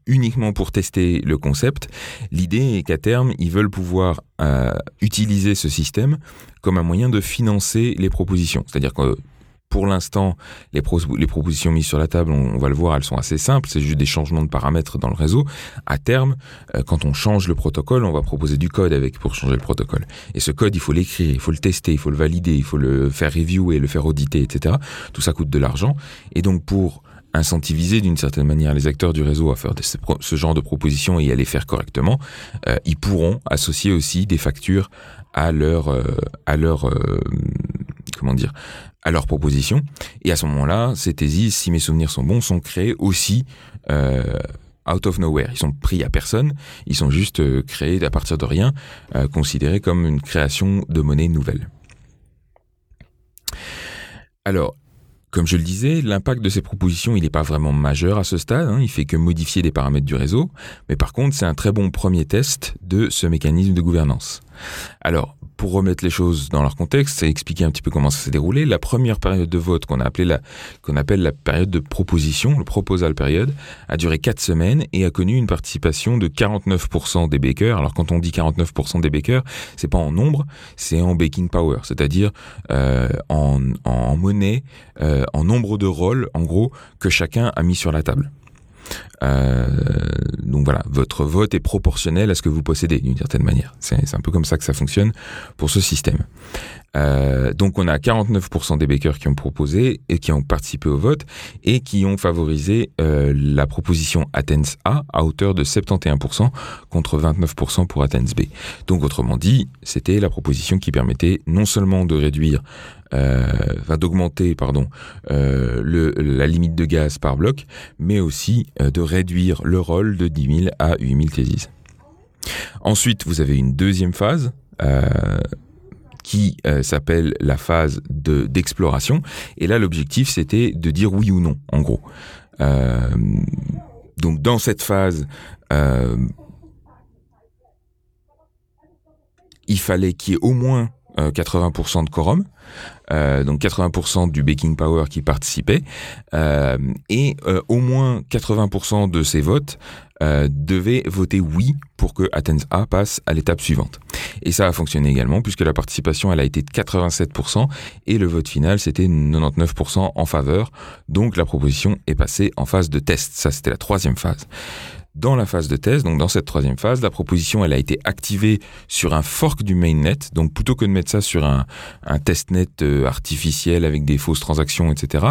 uniquement pour tester le concept. L'idée est qu'à terme ils veulent pouvoir utiliser ce système comme un moyen de financer les propositions. C'est-à-dire que pour l'instant, les, propositions mises sur la table, on, va le voir, elles sont assez simples. C'est juste des changements de paramètres dans le réseau. À terme, euh, quand on change le protocole, on va proposer du code avec pour changer le protocole. Et ce code, il faut l'écrire, il faut le tester, il faut le valider, il faut le faire reviewer, le faire auditer, etc. Tout ça coûte de l'argent. Et donc pour incentiviser d'une certaine manière les acteurs du réseau à faire ce genre de propositions et à les faire correctement, euh, ils pourront associer aussi des factures à leur euh, à leur comment dire à leur proposition. Et à ce moment-là, ces thésis, si mes souvenirs sont bons, sont créées aussi euh, out of nowhere. Ils sont pris à personne, ils sont juste euh, créés à partir de rien, euh, considérés comme une création de monnaie nouvelle. Alors, comme je le disais, l'impact de ces propositions, il n'est pas vraiment majeur à ce stade, hein, il fait que modifier des paramètres du réseau, mais par contre, c'est un très bon premier test de ce mécanisme de gouvernance. Alors, pour remettre les choses dans leur contexte et expliquer un petit peu comment ça s'est déroulé, la première période de vote qu'on appelle la période de proposition, le proposal période, a duré quatre semaines et a connu une participation de 49% des bakers. Alors quand on dit 49% des bakers, c'est pas en nombre, c'est en baking power, c'est-à-dire euh, en, en, monnaie, euh, en nombre de rôles, en gros, que chacun a mis sur la table. Euh, donc voilà, votre vote est proportionnel à ce que vous possédez d'une certaine manière. C'est un peu comme ça que ça fonctionne pour ce système. Euh, donc on a 49% des bakers qui ont proposé et qui ont participé au vote et qui ont favorisé euh, la proposition Athens A à hauteur de 71% contre 29% pour Athens B. Donc autrement dit, c'était la proposition qui permettait non seulement de réduire euh, d'augmenter pardon euh, le, la limite de gaz par bloc, mais aussi euh, de réduire le rôle de 10 000 à 8 000 thésis. Ensuite, vous avez une deuxième phase euh, qui euh, s'appelle la phase de d'exploration. Et là, l'objectif, c'était de dire oui ou non, en gros. Euh, donc, dans cette phase, euh, il fallait qu'il y ait au moins 80% de quorum, donc 80% du baking power qui participait, et au moins 80% de ces votes euh, devait voter oui pour que Athens A passe à l'étape suivante. Et ça a fonctionné également puisque la participation elle a été de 87% et le vote final c'était 99% en faveur. Donc la proposition est passée en phase de test. Ça c'était la troisième phase. Dans la phase de test, donc dans cette troisième phase, la proposition elle a été activée sur un fork du mainnet. Donc plutôt que de mettre ça sur un, testnet euh, artificiel avec des fausses transactions, etc.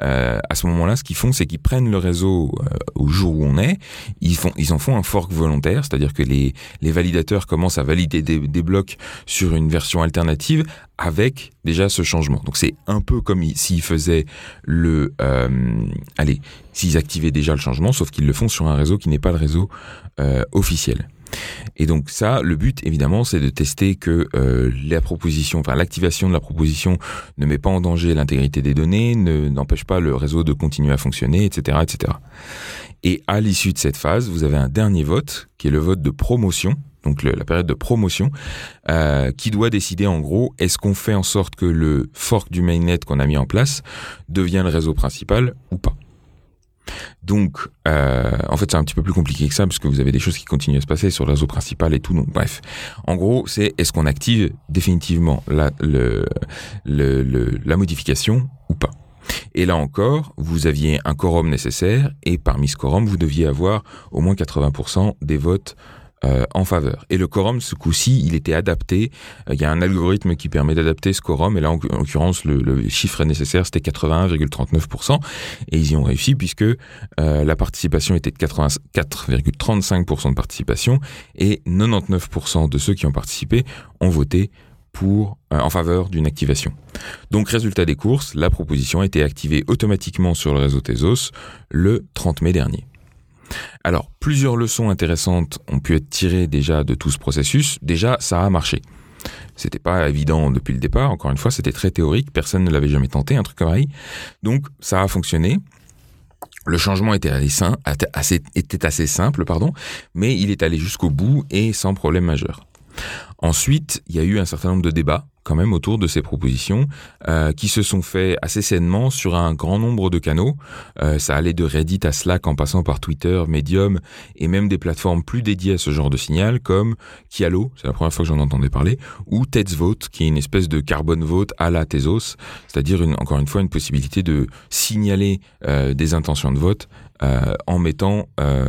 Euh, à ce moment-là, ce qu'ils font, c'est qu'ils prennent le réseau euh, au jour où on est, ils font, ils en font un fork volontaire, c'est-à-dire que les, les validateurs commencent à valider des, des blocs sur une version alternative avec déjà ce changement. Donc c'est un peu comme s'ils faisaient le, euh, allez, s'ils activaient déjà le changement, sauf qu'ils le font sur un réseau qui n'est pas le réseau euh, officiel. Et donc ça, le but évidemment, c'est de tester que euh, la proposition, enfin l'activation de la proposition ne met pas en danger l'intégrité des données, ne n'empêche pas le réseau de continuer à fonctionner, etc.. Et à l'issue de cette phase, vous avez un dernier vote qui est le vote de promotion. Donc la période de promotion, euh, qui doit décider en gros, est-ce qu'on fait en sorte que le fork du mainnet qu'on a mis en place devient le réseau principal ou pas donc, euh, en fait, c'est un petit peu plus compliqué que ça, parce que vous avez des choses qui continuent à se passer sur le réseau principal et tout. Donc, bref. En gros, c'est est-ce qu'on active définitivement la, la modification ou pas? Et là encore, vous aviez un quorum nécessaire, et parmi ce quorum, vous deviez avoir au moins 80% des votes euh, en faveur. Et le quorum, ce coup-ci, il était adapté. Euh, il y a un algorithme qui permet d'adapter ce quorum. Et là, en, l'occurrence, le, chiffre nécessaire, c'était 81,39%. Et ils y ont réussi puisque euh, la participation était de 84,35% de participation. Et 99% de ceux qui ont participé ont voté pour, en faveur d'une activation. Donc, résultat des courses, la proposition a été activée automatiquement sur le réseau Tezos le 30 mai dernier. Alors, plusieurs leçons intéressantes ont pu être tirées déjà de tout ce processus. Déjà, ça a marché. C'était pas évident depuis le départ. Encore une fois, c'était très théorique. Personne ne l'avait jamais tenté, un truc pareil. Donc, ça a fonctionné. Le changement était assez, simple, pardon, mais il est allé jusqu'au bout et sans problème majeur. Ensuite, il y a eu un certain nombre de débats quand même autour de ces propositions euh, qui se sont faits assez sainement sur un grand nombre de canaux. Euh, ça allait de Reddit à Slack en passant par Twitter, Medium et même des plateformes plus dédiées à ce genre de signal comme Kialo, c'est la première fois que j'en entendais parler, ou Vote, qui est une espèce de carbone vote à la Tezos, c'est-à-dire encore une fois une possibilité de signaler euh, des intentions de vote euh, en mettant euh,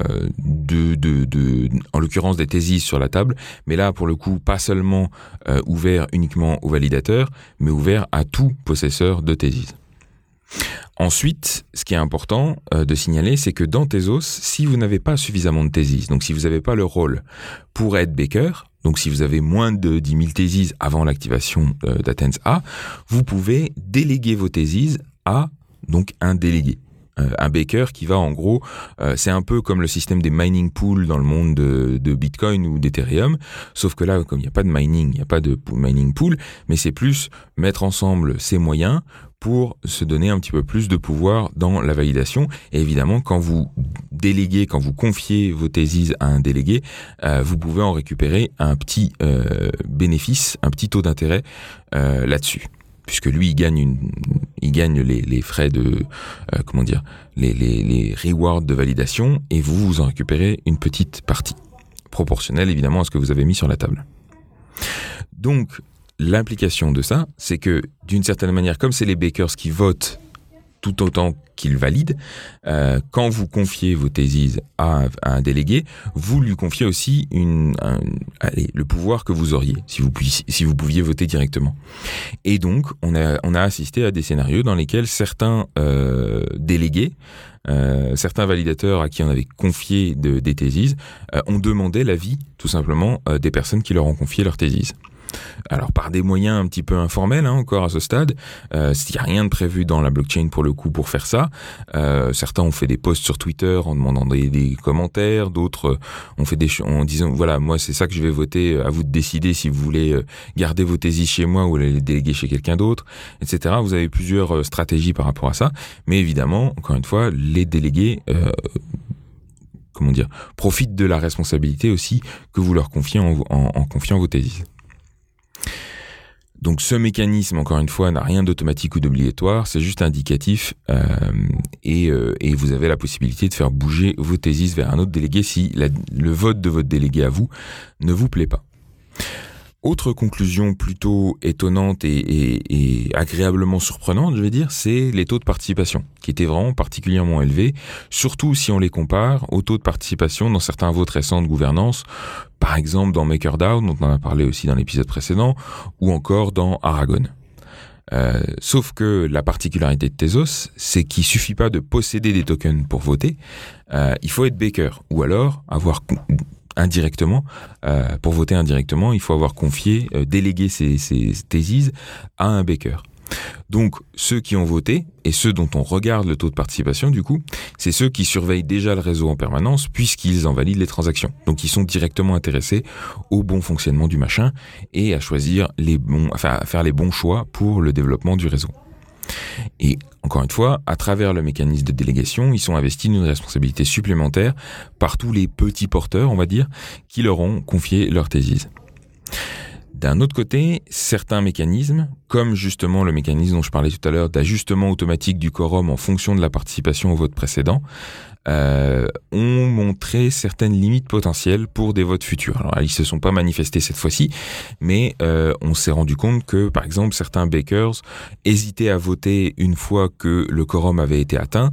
en l'occurrence des théses sur la table, mais là pour le coup pas seulement euh, ouvert uniquement aux validateurs, mais ouvert à tout possesseur de thésis. Ensuite, ce qui est important de signaler, c'est que dans Tezos, si vous n'avez pas suffisamment de thésis, donc si vous n'avez pas le rôle pour être baker, donc si vous avez moins de 10 000 thésis avant l'activation d'Athens A, vous pouvez déléguer vos thésis à donc un délégué. Euh, un baker qui va en gros, euh, c'est un peu comme le système des mining pools dans le monde de, Bitcoin ou d'Ethereum, sauf que là, comme il n'y a pas de mining, il n'y a pas de mining pool, mais c'est plus mettre ensemble ses moyens pour se donner un petit peu plus de pouvoir dans la validation. Et évidemment, quand vous déléguez, quand vous confiez vos théses à un délégué, euh, vous pouvez en récupérer un petit bénéfice, un petit taux d'intérêt là-dessus puisque lui il gagne les, frais de euh, comment dire les, les, les rewards de validation et vous vous en récupérez une petite partie proportionnelle évidemment à ce que vous avez mis sur la table. Donc l'implication de ça, c'est que d'une certaine manière, comme c'est les bakers qui votent tout autant qu'il valide. Euh, quand vous confiez vos théses à, un délégué, vous lui confiez aussi le pouvoir que vous auriez si vous, pouviez, voter directement. Et donc, on a, assisté à des scénarios dans lesquels certains euh, délégués euh, certains validateurs à qui on avait confié de, des théses euh, ont demandé l'avis, tout simplement, des personnes qui leur ont confié leurs théses alors par des moyens un petit peu informels hein, encore à ce stade. Euh, il n'y a rien de prévu dans la blockchain pour le coup pour faire ça. Euh, certains ont fait des posts sur Twitter en demandant des, commentaires, d'autres ont fait des en disant voilà moi c'est ça que je vais voter. À vous de décider si vous voulez euh, garder vos théses chez moi ou les déléguer chez quelqu'un d'autre, etc. Vous avez plusieurs euh, stratégies par rapport à ça, mais évidemment encore une fois les délégués euh, comment dire, profitent de la responsabilité aussi que vous leur confiez en, confiant vos théses. Donc ce mécanisme, encore une fois, n'a rien d'automatique ou d'obligatoire, c'est juste indicatif euh, et, euh, et, vous avez la possibilité de faire bouger vos thésis vers un autre délégué si le vote de votre délégué à vous ne vous plaît pas. Autre conclusion plutôt étonnante et, agréablement surprenante, je vais dire, c'est les taux de participation, qui étaient vraiment particulièrement élevés, surtout si on les compare aux taux de participation dans certains votes récents de gouvernance, par exemple dans MakerDAO, dont on a parlé aussi dans l'épisode précédent, ou encore dans Aragon. Euh, sauf que la particularité de Tezos, c'est qu'il suffit pas de posséder des tokens pour voter, euh, il faut être baker, ou alors avoir indirectement. pour voter indirectement, il faut avoir confié, délégué ses, ses à un baker. Donc ceux qui ont voté et ceux dont on regarde le taux de participation du coup, c'est ceux qui surveillent déjà le réseau en permanence puisqu'ils en valident les transactions. Donc ils sont directement intéressés au bon fonctionnement du machin et à choisir les bons, enfin à faire les bons choix pour le développement du réseau. Et encore une fois, à travers le mécanisme de délégation, ils sont investis d'une responsabilité supplémentaire par tous les petits porteurs, on va dire, qui leur ont confié leur thésise. D'un autre côté, certains mécanismes, comme justement le mécanisme dont je parlais tout à l'heure d'ajustement automatique du quorum en fonction de la participation au vote précédent, euh, ont montré certaines limites potentielles pour des votes futurs. Alors, ils se sont pas manifestés cette fois-ci, mais euh, on s'est rendu compte que, par exemple, certains bakers hésitaient à voter une fois que le quorum avait été atteint,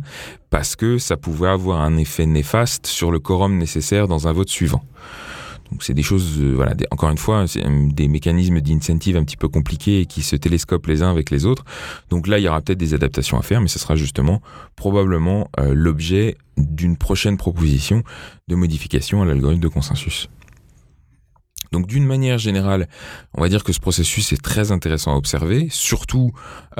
parce que ça pouvait avoir un effet néfaste sur le quorum nécessaire dans un vote suivant. Donc c'est des choses, euh, voilà, encore une fois, des mécanismes d'incentive un petit peu compliqués qui se télescopent les uns avec les autres. Donc là, il y aura peut-être des adaptations à faire, mais ce sera justement probablement euh, l'objet d'une prochaine proposition de modification à l'algorithme de consensus. Donc d'une manière générale, on va dire que ce processus est très intéressant à observer, surtout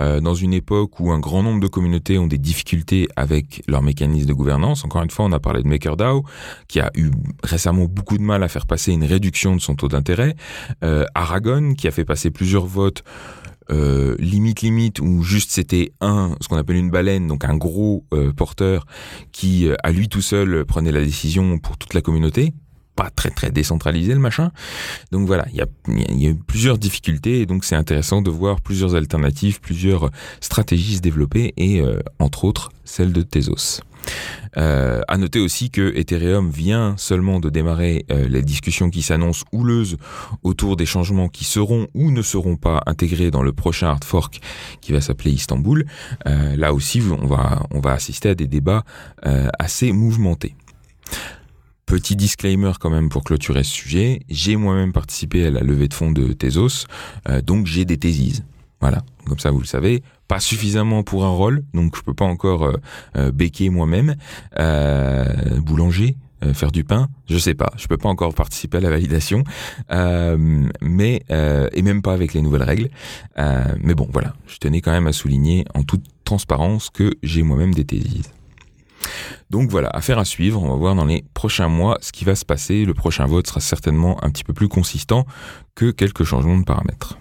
euh, dans une époque où un grand nombre de communautés ont des difficultés avec leur mécanisme de gouvernance. Encore une fois, on a parlé de MakerDAO, qui a eu récemment beaucoup de mal à faire passer une réduction de son taux d'intérêt. Euh, Aragon, qui a fait passer plusieurs votes euh, limite limite où juste c'était un ce qu'on appelle une baleine donc un gros porteur qui à lui tout seul prenait la décision pour toute la communauté pas très très décentralisé le machin. Donc voilà, il y a, plusieurs difficultés et donc c'est intéressant de voir plusieurs alternatives, plusieurs stratégies se développer et euh, entre autres celle de Tezos. Euh, à noter aussi que Ethereum vient seulement de démarrer euh, les discussions qui s'annoncent houleuses autour des changements qui seront ou ne seront pas intégrés dans le prochain hard fork qui va s'appeler Istanbul. Euh, là aussi, on va, on va assister à des débats assez mouvementés. Petit disclaimer quand même pour clôturer ce sujet, j'ai moi-même participé à la levée de fonds de Tezos, euh, donc j'ai des thésises. Voilà, comme ça vous le savez, pas suffisamment pour un rôle, donc je peux pas encore euh, euh béquer moi-même. Euh, boulanger, faire du pain, je sais pas, je peux pas encore participer à la validation, mais et même pas avec les nouvelles règles. mais bon, voilà, je tenais quand même à souligner en toute transparence que j'ai moi-même des thésises. Donc voilà, affaire à suivre. On va voir dans les prochains mois ce qui va se passer. Le prochain vote sera certainement un petit peu plus consistant que quelques changements de paramètres.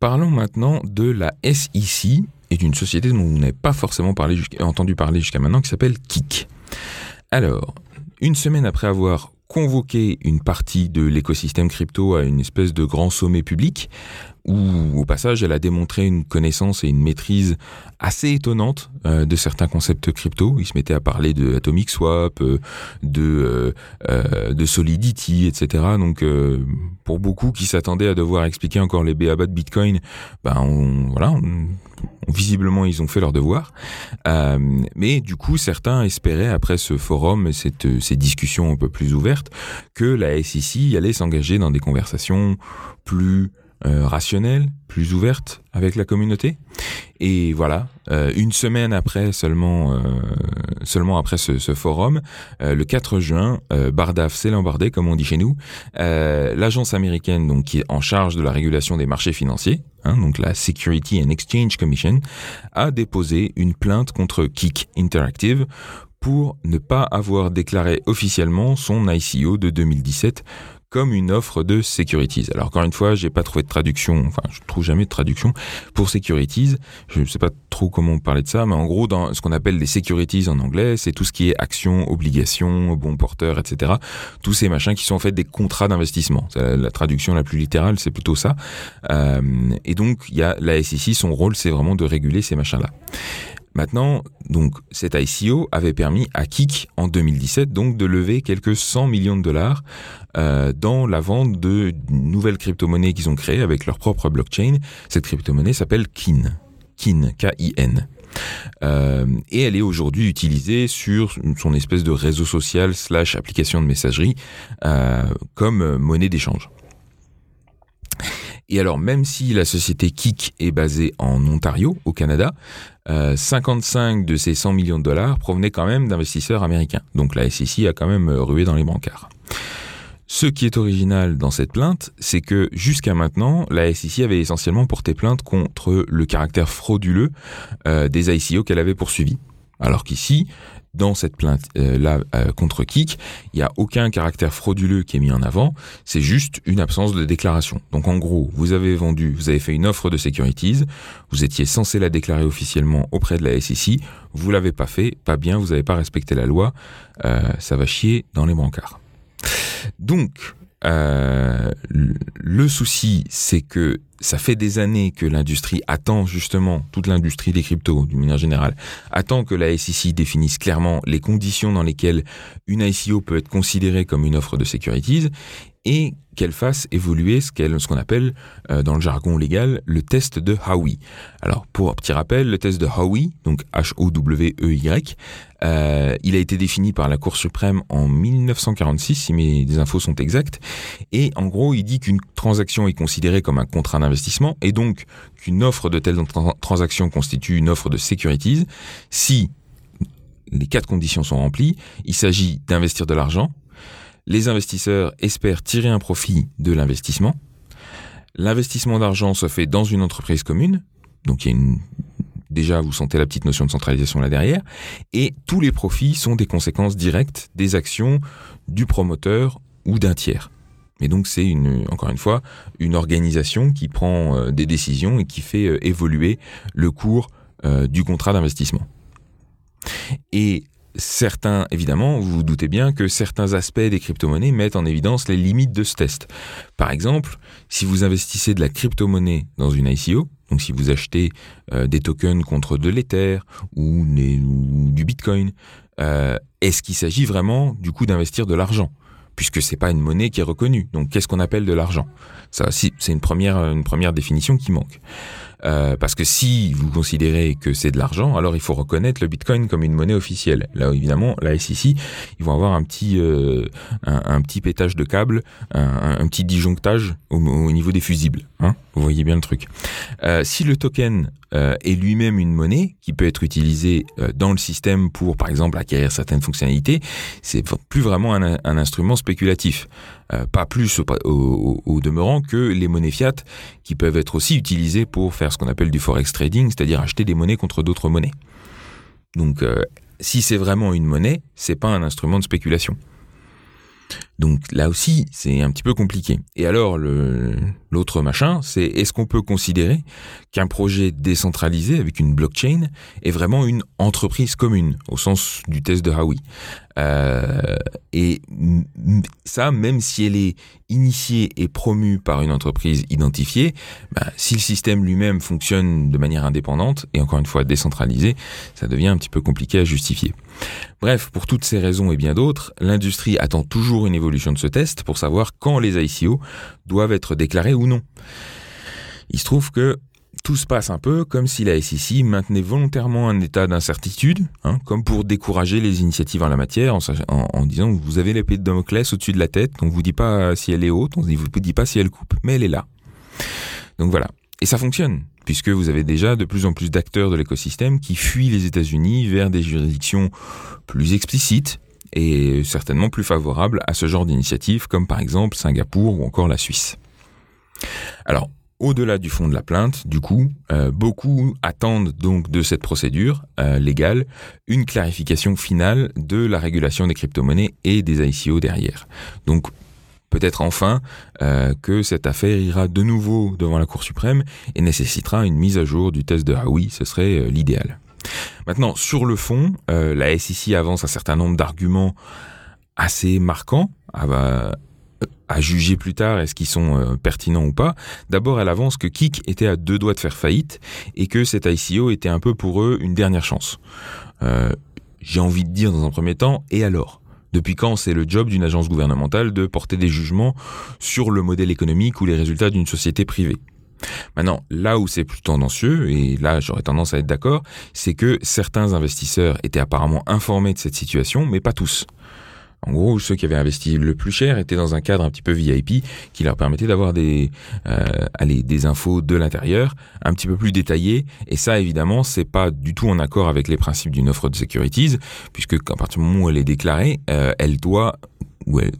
Parlons maintenant de la SEC et d'une société dont vous n'avez pas forcément entendu parler jusqu'à maintenant qui s'appelle Kik. Alors, une semaine après avoir convoqué une partie de l'écosystème crypto à une espèce de grand sommet public, où au passage elle a démontré une connaissance et une maîtrise assez étonnante euh, de certains concepts crypto. Il se mettait à parler de atomic swap, euh, de euh, de solidity, etc. Donc pour beaucoup qui s'attendaient à devoir expliquer encore les béabas de Bitcoin, ben on, voilà, visiblement ils ont fait leur devoir. mais du coup certains espéraient après ce forum et cette, ces discussions un peu plus ouvertes que la SEC allait s'engager dans des conversations plus euh, rationnelle, plus ouverte avec la communauté. Et voilà, euh, une semaine après seulement, euh, seulement après ce, ce forum, le 4 juin, Bardaf s'est lambardé, comme on dit chez nous. L'agence américaine, donc qui est en charge de la régulation des marchés financiers, hein, donc la Security and Exchange Commission, a déposé une plainte contre Kik Interactive pour ne pas avoir déclaré officiellement son ICO de 2017 comme une offre de securities. Alors encore une fois, j'ai pas trouvé de traduction, enfin je trouve jamais de traduction pour securities. Je ne sais pas trop comment parler de ça, mais en gros dans ce qu'on appelle les securities en anglais, c'est tout ce qui est actions, obligations, bon porteur, etc. Tous ces machins qui sont en fait des contrats d'investissement. La traduction la plus littérale, c'est plutôt ça. Euh, et donc il y a la SEC, son rôle, c'est vraiment de réguler ces machins-là. Maintenant, donc, cet ICO avait permis à Kik en 2017 donc de lever quelques 100 millions de dollars euh, dans la vente de nouvelles crypto-monnaies qu'ils ont créées avec leur propre blockchain. Cette crypto-monnaie s'appelle KIN. KIN, K-I-N. Euh, et elle est aujourd'hui utilisée sur son espèce de réseau social slash application de messagerie euh, comme monnaie d'échange. Et alors, même si la société Kik est basée en Ontario, au Canada, 55 de ces 100 millions de dollars provenaient quand même d'investisseurs américains. Donc la SEC a quand même rué dans les brancards. Ce qui est original dans cette plainte, c'est que jusqu'à maintenant, la SEC avait essentiellement porté plainte contre le caractère frauduleux euh, des ICO qu'elle avait poursuivis. Alors qu'ici, dans cette plainte-là euh, contre Kik, il n'y a aucun caractère frauduleux qui est mis en avant, c'est juste une absence de déclaration. Donc en gros, vous avez vendu, vous avez fait une offre de securities, vous étiez censé la déclarer officiellement auprès de la SEC, vous l'avez pas fait, pas bien, vous n'avez pas respecté la loi, euh, ça va chier dans les brancards. Donc, euh, le souci, c'est que ça fait des années que l'industrie attend justement, toute l'industrie des cryptos, d'une manière générale, attend que la SEC définisse clairement les conditions dans lesquelles une ICO peut être considérée comme une offre de securities et qu'elle fasse évoluer ce qu'on appelle euh, dans le jargon légal le test de Howey. Alors pour un petit rappel, le test de Howey, donc H-O-W-E-Y, euh, il a été défini par la Cour suprême en 1946, si mes infos sont exactes, et en gros il dit qu'une transaction est considérée comme un contrat d'investissement et donc qu'une offre de telle transaction constitue une offre de securities si les quatre conditions sont remplies. Il s'agit d'investir de l'argent, les investisseurs espèrent tirer un profit de l'investissement. L'investissement d'argent se fait dans une entreprise commune. Donc il y a une déjà vous sentez la petite notion de centralisation là derrière et tous les profits sont des conséquences directes des actions du promoteur ou d'un tiers. Et donc c'est une encore une fois une organisation qui prend euh, des décisions et qui fait euh, évoluer le cours euh, du contrat d'investissement. Certains, évidemment, vous vous doutez bien que certains aspects des crypto-monnaies mettent en évidence les limites de ce test. Par exemple, si vous investissez de la crypto-monnaie dans une ICO, donc si vous achetez euh, des tokens contre de l'Ether ou, du Bitcoin, euh, est-ce qu'il s'agit vraiment du coup d'investir de l'argent? Puisque c'est pas une monnaie qui est reconnue. Donc qu'est-ce qu'on appelle de l'argent? Ça, c'est une première, une première définition qui manque. Euh, parce que si vous considérez que c'est de l'argent, alors il faut reconnaître le Bitcoin comme une monnaie officielle. Là, évidemment, la SEC, ils vont avoir un petit, euh, un, petit pétage de câble, un, petit disjonctage au, niveau des fusibles. Hein vous voyez bien le truc. Euh, si le token euh, est lui-même une monnaie qui peut être utilisée euh, dans le système pour, par exemple, acquérir certaines fonctionnalités, c'est plus vraiment un, instrument spéculatif. Pas plus au, au, demeurant que les monnaies fiat qui peuvent être aussi utilisées pour faire ce qu'on appelle du forex trading, c'est-à-dire acheter des monnaies contre d'autres monnaies. Donc, si c'est vraiment une monnaie, c'est pas un instrument de spéculation. Donc là aussi, c'est un petit peu compliqué. Et alors, l'autre machin, c'est est-ce qu'on peut considérer qu'un projet décentralisé avec une blockchain est vraiment une entreprise commune, au sens du test de Howey euh, Et ça, même si elle est initiée et promue par une entreprise identifiée, bah, si le système lui-même fonctionne de manière indépendante, et encore une fois décentralisé, ça devient un petit peu compliqué à justifier. Bref, pour toutes ces raisons et bien d'autres, l'industrie attend toujours une évolution de ce test pour savoir quand les ICO doivent être déclarés ou non. Il se trouve que tout se passe un peu comme si la SEC maintenait volontairement un état d'incertitude, hein, comme pour décourager les initiatives en la matière, en, disant que vous avez l'épée de Damoclès au-dessus de la tête, on ne vous dit pas si elle est haute, on ne vous dit pas si elle coupe, mais elle est là. Donc voilà. Et ça fonctionne, puisque vous avez déjà de plus en plus d'acteurs de l'écosystème qui fuient les États-Unis vers des juridictions plus explicites et certainement plus favorables à ce genre d'initiative, comme par exemple Singapour ou encore la Suisse. Alors, au-delà du fond de la plainte, du coup, euh, beaucoup attendent donc de cette procédure euh, légale une clarification finale de la régulation des crypto-monnaies et des ICO derrière. Donc peut-être enfin euh, que cette affaire ira de nouveau devant la Cour suprême et nécessitera une mise à jour du test de Howey, ce serait l'idéal. Maintenant, sur le fond, euh, la SEC avance un certain nombre d'arguments assez marquants à, juger plus tard est-ce qu'ils sont pertinents ou pas. D'abord, elle avance que Kik était à deux doigts de faire faillite et que cet ICO était un peu pour eux une dernière chance. J'ai envie de dire dans un premier temps, et alors? Depuis quand c'est le job d'une agence gouvernementale de porter des jugements sur le modèle économique ou les résultats d'une société privée? Maintenant, là où c'est plus tendancieux, et là j'aurais tendance à être d'accord, c'est que certains investisseurs étaient apparemment informés de cette situation, mais pas tous. En gros, ceux qui avaient investi le plus cher étaient dans un cadre un petit peu VIP qui leur permettait d'avoir des, euh, des infos de l'intérieur un petit peu plus détaillées. Et ça, évidemment, c'est pas du tout en accord avec les principes d'une offre de securities, puisque à partir du moment où elle est déclarée, euh, elle doit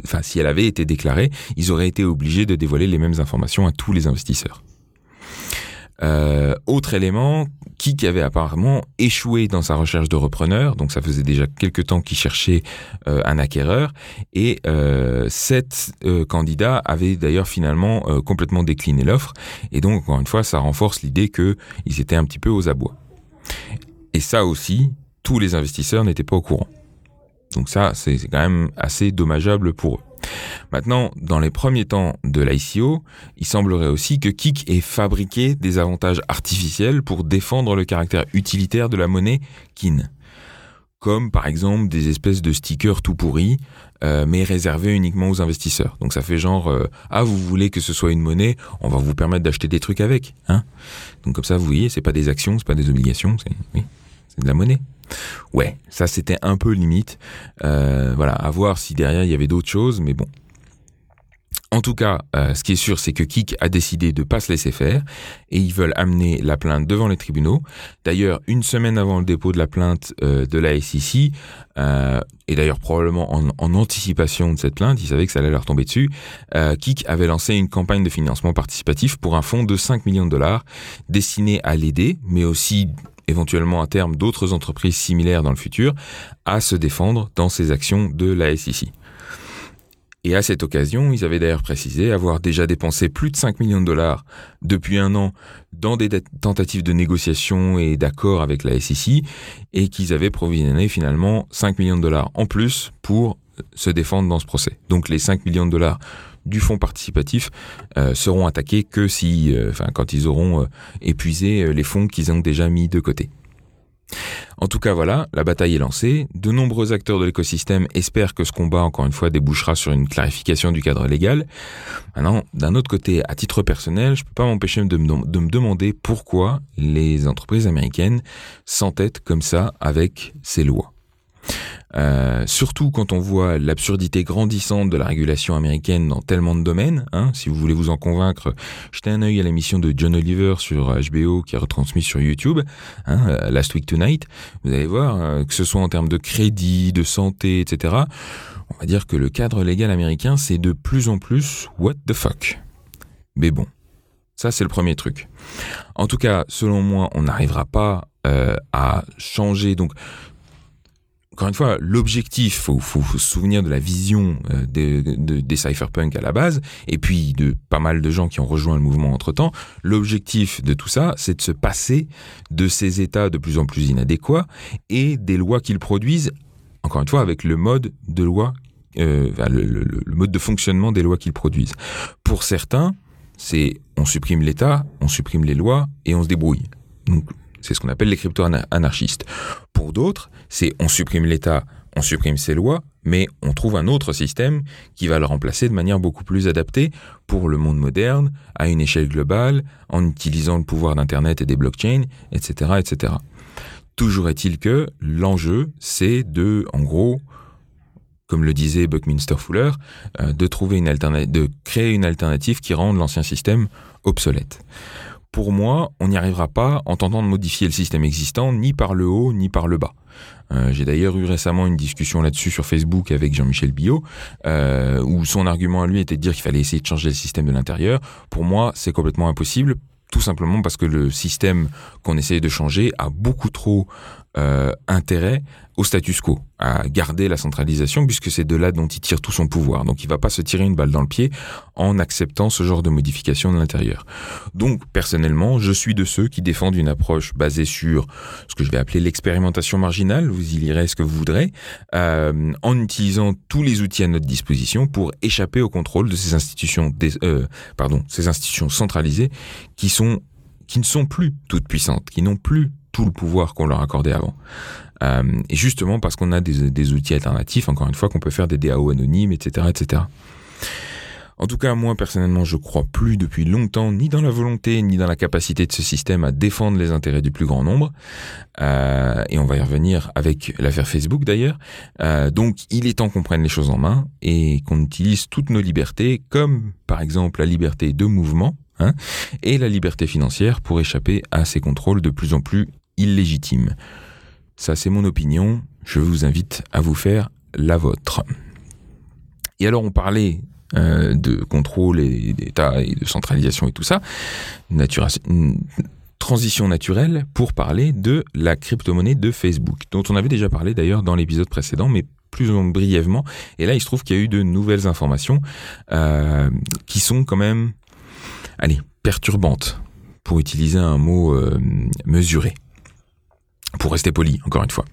enfin, si elle avait été déclarée, ils auraient été obligés de dévoiler les mêmes informations à tous les investisseurs. Euh, autre élément, Kik avait apparemment échoué dans sa recherche de repreneur, donc ça faisait déjà quelques temps qu'il cherchait euh, un acquéreur, et euh, sept euh, candidats avaient d'ailleurs finalement complètement décliné l'offre, et donc encore une fois, ça renforce l'idée qu'ils étaient un petit peu aux abois. Et ça aussi, tous les investisseurs n'étaient pas au courant. Donc ça, c'est quand même assez dommageable pour eux. Maintenant, dans les premiers temps de l'ICO, il semblerait aussi que Kik ait fabriqué des avantages artificiels pour défendre le caractère utilitaire de la monnaie KIN. Comme par exemple des espèces de stickers tout pourris, euh, mais réservés uniquement aux investisseurs. Donc ça fait genre euh, ah vous voulez que ce soit une monnaie, on va vous permettre d'acheter des trucs avec, hein? Donc comme ça vous voyez, c'est pas des actions, c'est pas des obligations, c'est de la monnaie. Ouais, ça c'était un peu limite. Euh, voilà, à voir si derrière il y avait d'autres choses, mais bon. En tout cas, euh, ce qui est sûr, c'est que Kik a décidé de pas se laisser faire et ils veulent amener la plainte devant les tribunaux. D'ailleurs, une semaine avant le dépôt de la plainte euh, de la SEC, et d'ailleurs probablement en, en, anticipation de cette plainte, ils savaient que ça allait leur tomber dessus, Kik avait lancé une campagne de financement participatif pour un fonds de 5 millions de dollars destiné à l'aider, mais aussi éventuellement à terme d'autres entreprises similaires dans le futur, à se défendre dans ces actions de la SEC. Et à cette occasion, ils avaient d'ailleurs précisé avoir déjà dépensé plus de 5 millions de dollars depuis un an dans des tentatives de négociation et d'accord avec la SEC et qu'ils avaient provisionné finalement 5 millions de dollars en plus pour se défendre dans ce procès. Donc les 5 millions de dollars du fonds participatif euh, seront attaqués que si, euh, enfin, quand ils auront euh, épuisé les fonds qu'ils ont déjà mis de côté. En tout cas, voilà, la bataille est lancée. De nombreux acteurs de l'écosystème espèrent que ce combat, encore une fois, débouchera sur une clarification du cadre légal. Maintenant, d'un autre côté, à titre personnel, je ne peux pas m'empêcher de me, de me demander pourquoi les entreprises américaines s'entêtent comme ça avec ces lois. Euh, surtout quand on voit l'absurdité grandissante de la régulation américaine dans tellement de domaines. Hein. Si vous voulez vous en convaincre, jetez un œil à l'émission de John Oliver sur HBO qui est retransmise sur YouTube, hein, euh, Last Week Tonight. Vous allez voir, euh, que ce soit en termes de crédit, de santé, etc., on va dire que le cadre légal américain, c'est de plus en plus what the fuck. Mais bon, ça c'est le premier truc. En tout cas, selon moi, on n'arrivera pas à changer. Donc, encore une fois, l'objectif, faut, faut, se souvenir de la vision euh, des, cypherpunk à la base, et puis de pas mal de gens qui ont rejoint le mouvement entre-temps. L'objectif de tout ça, c'est de se passer de ces états de plus en plus inadéquats et des lois qu'ils produisent, encore une fois, avec le mode de loi, euh, le, mode de fonctionnement des lois qu'ils produisent. Pour certains, c'est on supprime l'État, on supprime les lois et on se débrouille. C'est ce qu'on appelle les crypto-anarchistes. Pour d'autres, c'est on supprime l'État, on supprime ses lois, mais on trouve un autre système qui va le remplacer de manière beaucoup plus adaptée pour le monde moderne, à une échelle globale, en utilisant le pouvoir d'Internet et des blockchains, etc., etc. Toujours est-il que l'enjeu, c'est de, en gros, comme le disait Buckminster Fuller, euh, de trouver une de créer une alternative qui rende l'ancien système obsolète pour moi, on n'y arrivera pas en tentant de modifier le système existant, ni par le haut, ni par le bas. Euh, j'ai d'ailleurs eu récemment une discussion là-dessus sur Facebook avec Jean-Michel Billot, euh, où son argument à lui était de dire qu'il fallait essayer de changer le système de l'intérieur. Pour moi, c'est complètement impossible, tout simplement parce que le système qu'on essaye de changer a beaucoup trop euh, intérêt au status quo, à garder la centralisation, puisque c'est de là dont il tire tout son pouvoir. Donc il va pas se tirer une balle dans le pied en acceptant ce genre de modification de l'intérieur. Donc personnellement, je suis de ceux qui défendent une approche basée sur ce que je vais appeler l'expérimentation marginale, vous y lirez ce que vous voudrez, euh, en utilisant tous les outils à notre disposition pour échapper au contrôle de ces institutions, euh, pardon, ces institutions centralisées qui sont qui ne sont plus toutes puissantes, qui n'ont plus tout le pouvoir qu'on leur accordait avant. Euh, et justement parce qu'on a des, outils alternatifs, encore une fois, qu'on peut faire des DAO anonymes, etc., etc. En tout cas, moi personnellement, je crois plus depuis longtemps ni dans la volonté ni dans la capacité de ce système à défendre les intérêts du plus grand nombre. Euh, et on va y revenir avec l'affaire Facebook d'ailleurs. Euh, donc, il est temps qu'on prenne les choses en main et qu'on utilise toutes nos libertés, comme par exemple la liberté de mouvement hein, et la liberté financière pour échapper à ces contrôles de plus en plus illégitimes. Ça, c'est mon opinion. Je vous invite à vous faire la vôtre. Et alors, on parlait euh, de contrôle et d'État et de centralisation et tout ça, transition naturelle pour parler de la crypto-monnaie de Facebook, dont on avait déjà parlé d'ailleurs dans l'épisode précédent, mais plus ou moins brièvement. Et là, il se trouve qu'il y a eu de nouvelles informations euh, qui sont quand même, allez, perturbantes, pour utiliser un mot euh, mesuré pour rester poli, encore une fois.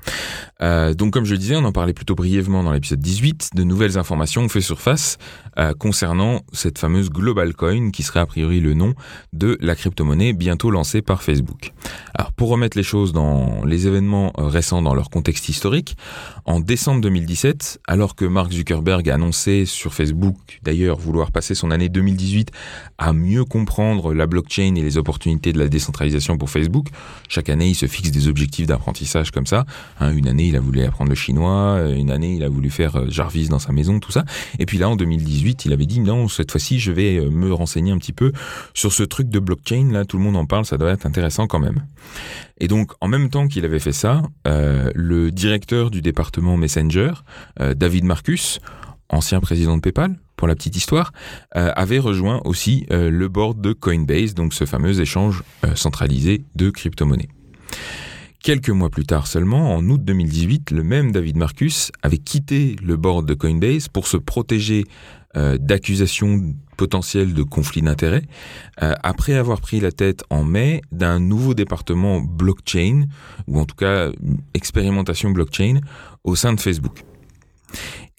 Euh, donc comme je le disais, on en parlait plutôt brièvement dans l'épisode 18, de nouvelles informations ont fait surface euh, concernant cette fameuse Global Coin qui serait a priori le nom de la crypto-monnaie bientôt lancée par Facebook. Alors pour remettre les choses dans les événements euh, récents dans leur contexte historique, en décembre 2017, alors que Mark Zuckerberg a annoncé sur Facebook d'ailleurs vouloir passer son année 2018 à mieux comprendre la blockchain et les opportunités de la décentralisation pour Facebook, chaque année il se fixe des objectifs d'apprentissage comme ça. Hein, une année, il a voulu apprendre le chinois, euh, une année, il a voulu faire euh, Jarvis dans sa maison, tout ça. Et puis là, en 2018, il avait dit non, cette fois-ci, je vais euh, me renseigner un petit peu sur ce truc de blockchain. Là, tout le monde en parle, ça doit être intéressant quand même. Et donc, en même temps qu'il avait fait ça, le directeur du département Messenger, David Marcus, ancien président de PayPal, pour la petite histoire, avait rejoint aussi le board de Coinbase, donc ce fameux échange centralisé de crypto-monnaies. Quelques mois plus tard seulement, en août 2018, le même David Marcus avait quitté le board de Coinbase pour se protéger euh, d'accusations potentielles de conflit d'intérêts, euh, après avoir pris la tête en mai d'un nouveau département blockchain, ou en tout cas expérimentation blockchain, au sein de Facebook.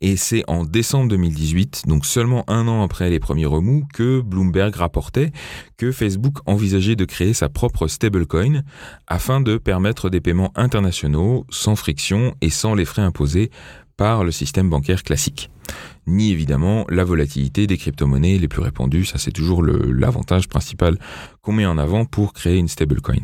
Et c'est en décembre 2018, donc seulement un an après les premiers remous, que Bloomberg rapportait que Facebook envisageait de créer sa propre stablecoin afin de permettre des paiements internationaux sans friction et sans les frais imposés par le système bancaire classique. Ni évidemment la volatilité des crypto-monnaies les plus répandues, ça c'est toujours l'avantage principal qu'on met en avant pour créer une stablecoin.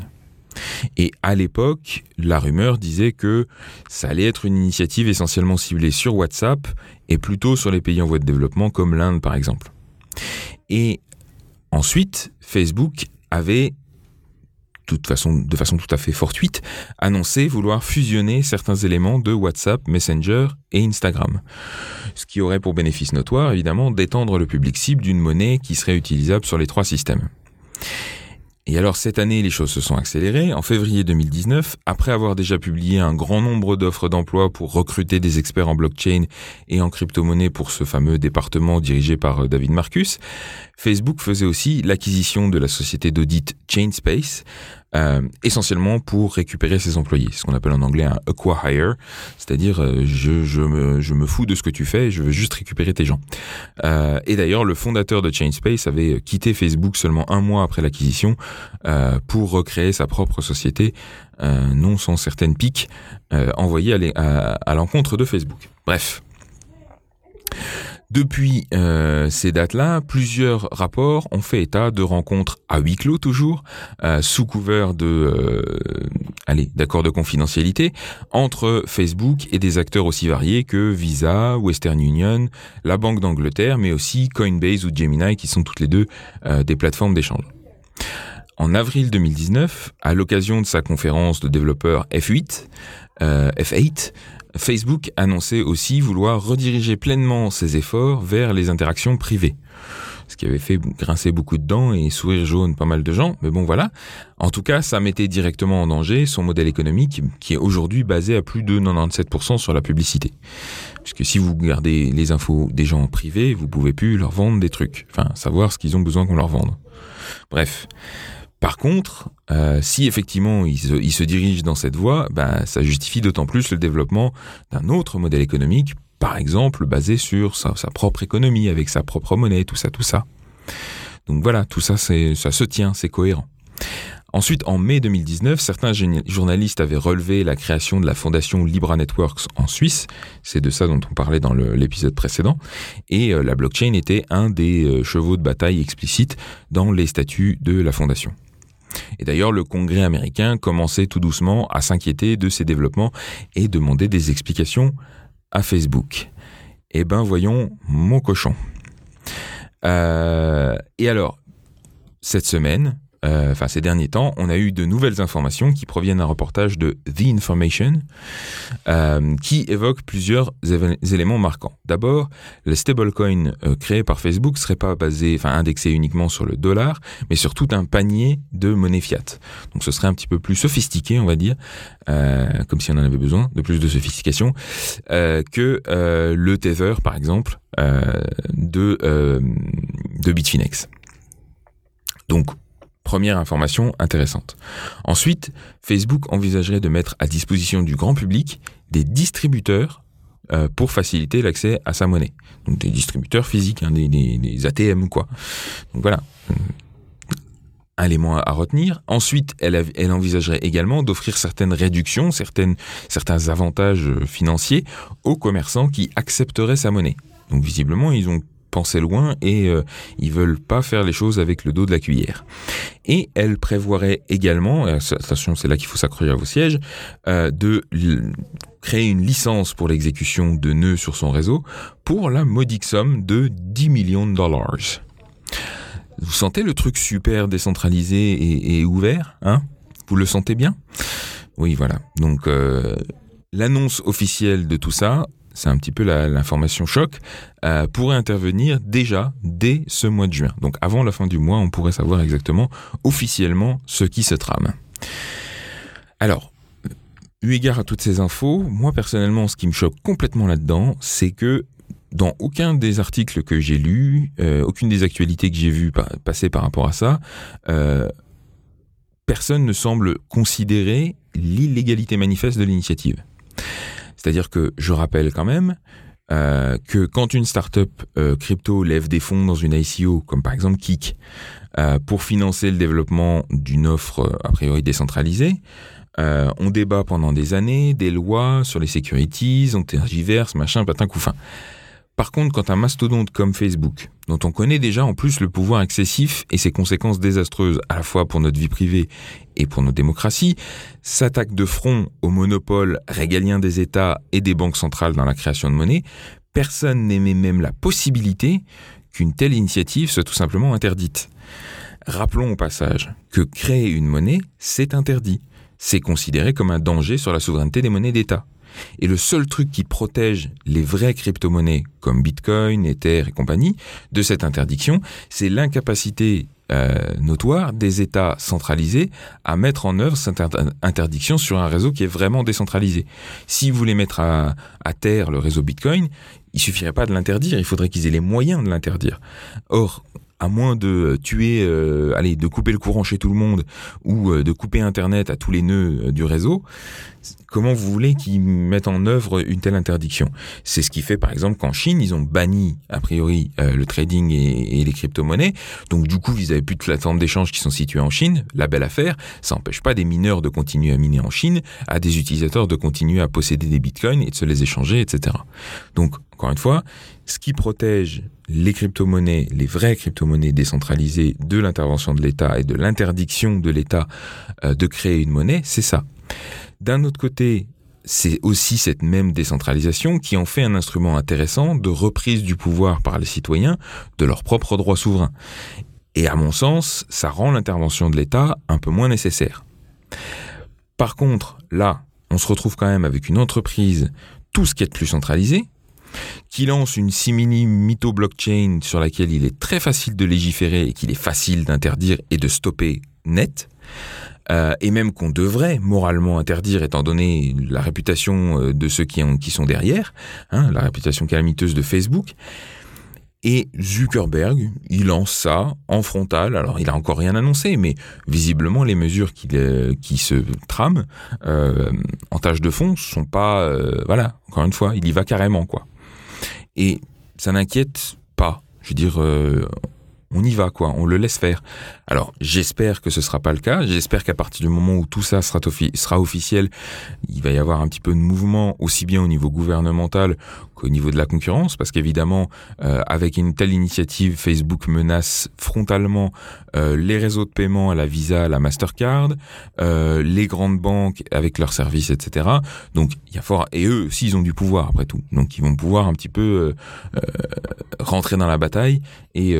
Et à l'époque, la rumeur disait que ça allait être une initiative essentiellement ciblée sur WhatsApp et plutôt sur les pays en voie de développement comme l'Inde par exemple. Et ensuite, Facebook avait de façon, tout à fait fortuite, annoncé vouloir fusionner certains éléments de WhatsApp, Messenger et Instagram. Ce qui aurait pour bénéfice notoire, évidemment, d'étendre le public cible d'une monnaie qui serait utilisable sur les trois systèmes. Et alors cette année, les choses se sont accélérées. En février 2019, après avoir déjà publié un grand nombre d'offres d'emploi pour recruter des experts en blockchain et en crypto-monnaie pour ce fameux département dirigé par euh, David Marcus, Facebook faisait aussi l'acquisition de la société d'audit Chainspace, euh, essentiellement pour récupérer ses employés, ce qu'on appelle en anglais un acquire, c'est-à-dire euh, je, me, fous de ce que tu fais, je veux juste récupérer tes gens. Euh, et d'ailleurs, le fondateur de Chainspace avait quitté Facebook seulement un mois après l'acquisition pour recréer sa propre société, non sans certaines piques envoyées à l'encontre de Facebook. Bref. Depuis euh, ces dates-là, plusieurs rapports ont fait état de rencontres à huis clos toujours, euh, sous couvert de, euh, allez, d'accords de confidentialité, entre Facebook et des acteurs aussi variés que Visa, Western Union, la Banque d'Angleterre, mais aussi Coinbase ou Gemini, qui sont toutes les deux des plateformes d'échange. En avril 2019, à l'occasion de sa conférence de développeurs F8, F8, Facebook annonçait aussi vouloir rediriger pleinement ses efforts vers les interactions privées. Ce qui avait fait grincer beaucoup de dents et sourire jaune pas mal de gens, mais bon voilà. En tout cas, ça mettait directement en danger son modèle économique qui est aujourd'hui basé à plus de 97% sur la publicité. Puisque si vous gardez les infos des gens privés, vous pouvez plus leur vendre des trucs. Enfin, savoir ce qu'ils ont besoin qu'on leur vende. Bref. Par contre, euh, si effectivement il se, dirige dans cette voie, ben, ça justifie d'autant plus le développement d'un autre modèle économique, par exemple basé sur sa, propre économie, avec sa propre monnaie, tout ça, tout ça. Donc voilà, tout ça, ça se tient, c'est cohérent. Ensuite, en mai 2019, certains journalistes avaient relevé la création de la fondation Libra Networks en Suisse. C'est de ça dont on parlait dans l'épisode précédent. Et euh, la blockchain était un des euh, chevaux de bataille explicites dans les statuts de la fondation. Et d'ailleurs, le Congrès américain commençait tout doucement à s'inquiéter de ces développements et demander des explications à Facebook. Eh ben, voyons mon cochon. Euh, et alors, cette semaine, euh, enfin ces derniers temps, on a eu de nouvelles informations qui proviennent d'un reportage de The Information euh, qui évoque plusieurs éléments marquants. D'abord, le stablecoin euh, créé par Facebook serait pas basé, enfin indexé uniquement sur le dollar, mais sur tout un panier de monnaie fiat. Donc ce serait un petit peu plus sophistiqué, on va dire, comme si on en avait besoin de plus de sophistication que le Tether, par exemple, de de Bitfinex. Donc Première information intéressante. Ensuite, Facebook envisagerait de mettre à disposition du grand public des distributeurs euh, pour faciliter l'accès à sa monnaie. Donc des distributeurs physiques, hein, des, ATM quoi. Donc voilà. Un élément à retenir. Ensuite, elle, envisagerait également d'offrir certaines réductions, certains avantages financiers aux commerçants qui accepteraient sa monnaie. Donc visiblement, ils ont penser loin et euh, ils veulent pas faire les choses avec le dos de la cuillère. Et elle prévoirait également, attention c'est là qu'il faut s'accrocher à vos sièges, euh, de créer une licence pour l'exécution de nœuds sur son réseau pour la modique somme de 10 millions de dollars. Vous sentez le truc super décentralisé et, ouvert, hein? Vous le sentez bien? Oui, voilà. Donc euh, l'annonce officielle de tout ça, c'est un petit peu l'information choc, euh, pourrait intervenir déjà dès ce mois de juin. Donc avant la fin du mois, on pourrait savoir exactement officiellement ce qui se trame. Alors, eu égard à toutes ces infos, moi personnellement, ce qui me choque complètement là-dedans, c'est que dans aucun des articles que j'ai lus, euh, aucune des actualités que j'ai vues passer par rapport à ça, euh, personne ne semble considérer l'illégalité manifeste de l'initiative. C'est-à-dire que je rappelle quand même euh, que quand une startup euh, crypto lève des fonds dans une ICO, comme par exemple Kik, euh, pour financer le développement d'une offre a priori décentralisée, on débat pendant des années des lois sur les securities, on tergiverse, machin, patin, couffin. Par contre, quand un mastodonte comme Facebook, dont on connaît déjà en plus le pouvoir excessif et ses conséquences désastreuses à la fois pour notre vie privée et pour nos démocraties, s'attaque de front au monopole régalien des États et des banques centrales dans la création de monnaie, personne n'émet même la possibilité qu'une telle initiative soit tout simplement interdite. Rappelons au passage que créer une monnaie, c'est interdit. C'est considéré comme un danger sur la souveraineté des monnaies d'État. Et le seul truc qui protège les vraies crypto-monnaies comme Bitcoin, Ether et compagnie de cette interdiction, c'est l'incapacité euh, notoire des États centralisés à mettre en œuvre cette interdiction sur un réseau qui est vraiment décentralisé. Si vous voulez mettre à, à terre le réseau Bitcoin, il suffirait pas de l'interdire, il faudrait qu'ils aient les moyens de l'interdire. Or, à moins de tuer, euh, allez, de couper le courant chez tout le monde ou euh, de couper Internet à tous les nœuds euh, du réseau, comment vous voulez qu'ils mettent en œuvre une telle interdiction? C'est ce qui fait, par exemple, qu'en Chine, ils ont banni, a priori, le trading et, les crypto-monnaies. Donc, du coup, ils n'avaient plus de plateformes d'échange qui sont situées en Chine. La belle affaire, ça n'empêche pas des mineurs de continuer à miner en Chine, à des utilisateurs de continuer à posséder des bitcoins et de se les échanger, etc. Donc, encore une fois, ce qui protège les crypto-monnaies, les vraies crypto-monnaies décentralisées de l'intervention de l'État et de l'interdiction de l'État euh, de créer une monnaie, c'est ça. D'un autre côté, c'est aussi cette même décentralisation qui en fait un instrument intéressant de reprise du pouvoir par les citoyens de leurs propres droits souverains. Et à mon sens, ça rend l'intervention de l'État un peu moins nécessaire. Par contre, là, on se retrouve quand même avec une entreprise, tout ce qui est de plus centralisé, qui lance une simili mytho blockchain sur laquelle il est très facile de légiférer et qu'il est facile d'interdire et de stopper net. Euh, et même qu'on devrait moralement interdire étant donné la réputation euh, de ceux qui, sont derrière, hein, la réputation calamiteuse de Facebook. Et Zuckerberg, il lance ça en frontal. Alors, il a encore rien annoncé, mais visiblement, les mesures qui, euh, qui se trament en tâche de fond sont pas. voilà, encore une fois, il y va carrément, quoi. Et ça n'inquiète pas. Je veux dire, euh, on y va, quoi, on le laisse faire. Alors, j'espère que ce sera pas le cas. J'espère qu'à partir du moment où tout ça sera officiel, il va y avoir un petit peu de mouvement, aussi bien au niveau gouvernemental qu'au niveau de la concurrence, parce qu'évidemment, euh, avec une telle initiative, Facebook menace frontalement euh, les réseaux de paiement à la Visa, à la Mastercard, euh, les grandes banques avec leurs services, etc. Donc, il y a fort, et eux aussi, ils ont du pouvoir après tout. Donc, ils vont pouvoir un petit peu rentrer dans la bataille et,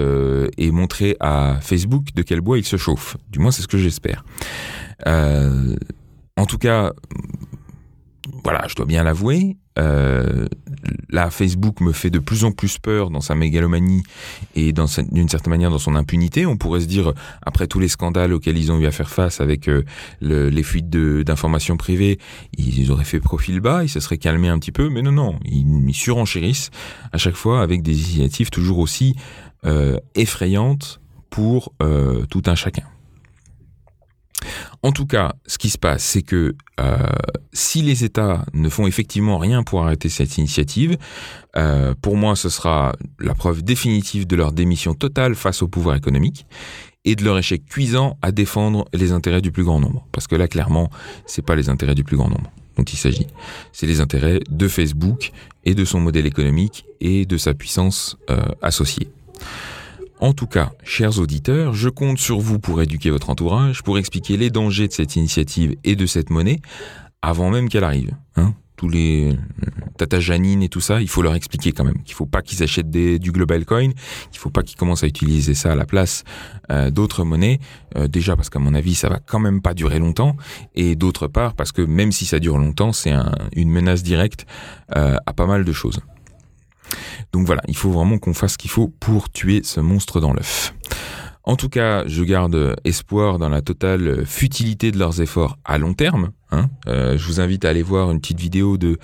et montrer à Facebook de quel bois il se chauffe. Du moins, c'est ce que j'espère. Euh, en tout cas, voilà, je dois bien l'avouer. Euh, là, Facebook me fait de plus en plus peur dans sa mégalomanie et d'une certaine manière dans son impunité. On pourrait se dire, après tous les scandales auxquels ils ont eu à faire face avec euh, les fuites d'informations privées, ils auraient fait profil bas, ils se seraient calmés un petit peu. Mais non, non, ils, surenchérissent à chaque fois avec des initiatives toujours aussi euh, effrayantes pour tout un chacun. En tout cas, ce qui se passe, c'est que euh, si les États ne font effectivement rien pour arrêter cette initiative, euh, pour moi, ce sera la preuve définitive de leur démission totale face au pouvoir économique et de leur échec cuisant à défendre les intérêts du plus grand nombre. Parce que là, clairement, c'est pas les intérêts du plus grand nombre dont il s'agit. C'est les intérêts de Facebook et de son modèle économique et de sa puissance euh, associée. En tout cas, chers auditeurs, je compte sur vous pour éduquer votre entourage, pour expliquer les dangers de cette initiative et de cette monnaie avant même qu'elle arrive. Hein. Tous les euh, Tata Janine et tout ça, il faut leur expliquer quand même qu'il ne faut pas qu'ils achètent du global coin, qu'il faut pas qu'ils commencent à utiliser ça à la place euh, d'autres monnaies. Euh, déjà parce qu'à mon avis, ça va quand même pas durer longtemps, et d'autre part parce que même si ça dure longtemps, c'est une menace directe à pas mal de choses. Donc voilà, il faut vraiment qu'on fasse ce qu'il faut pour tuer ce monstre dans l'œuf. En tout cas, je garde espoir dans la totale futilité de leurs efforts à long terme. Hein. Euh, je vous invite à aller voir une petite vidéo de,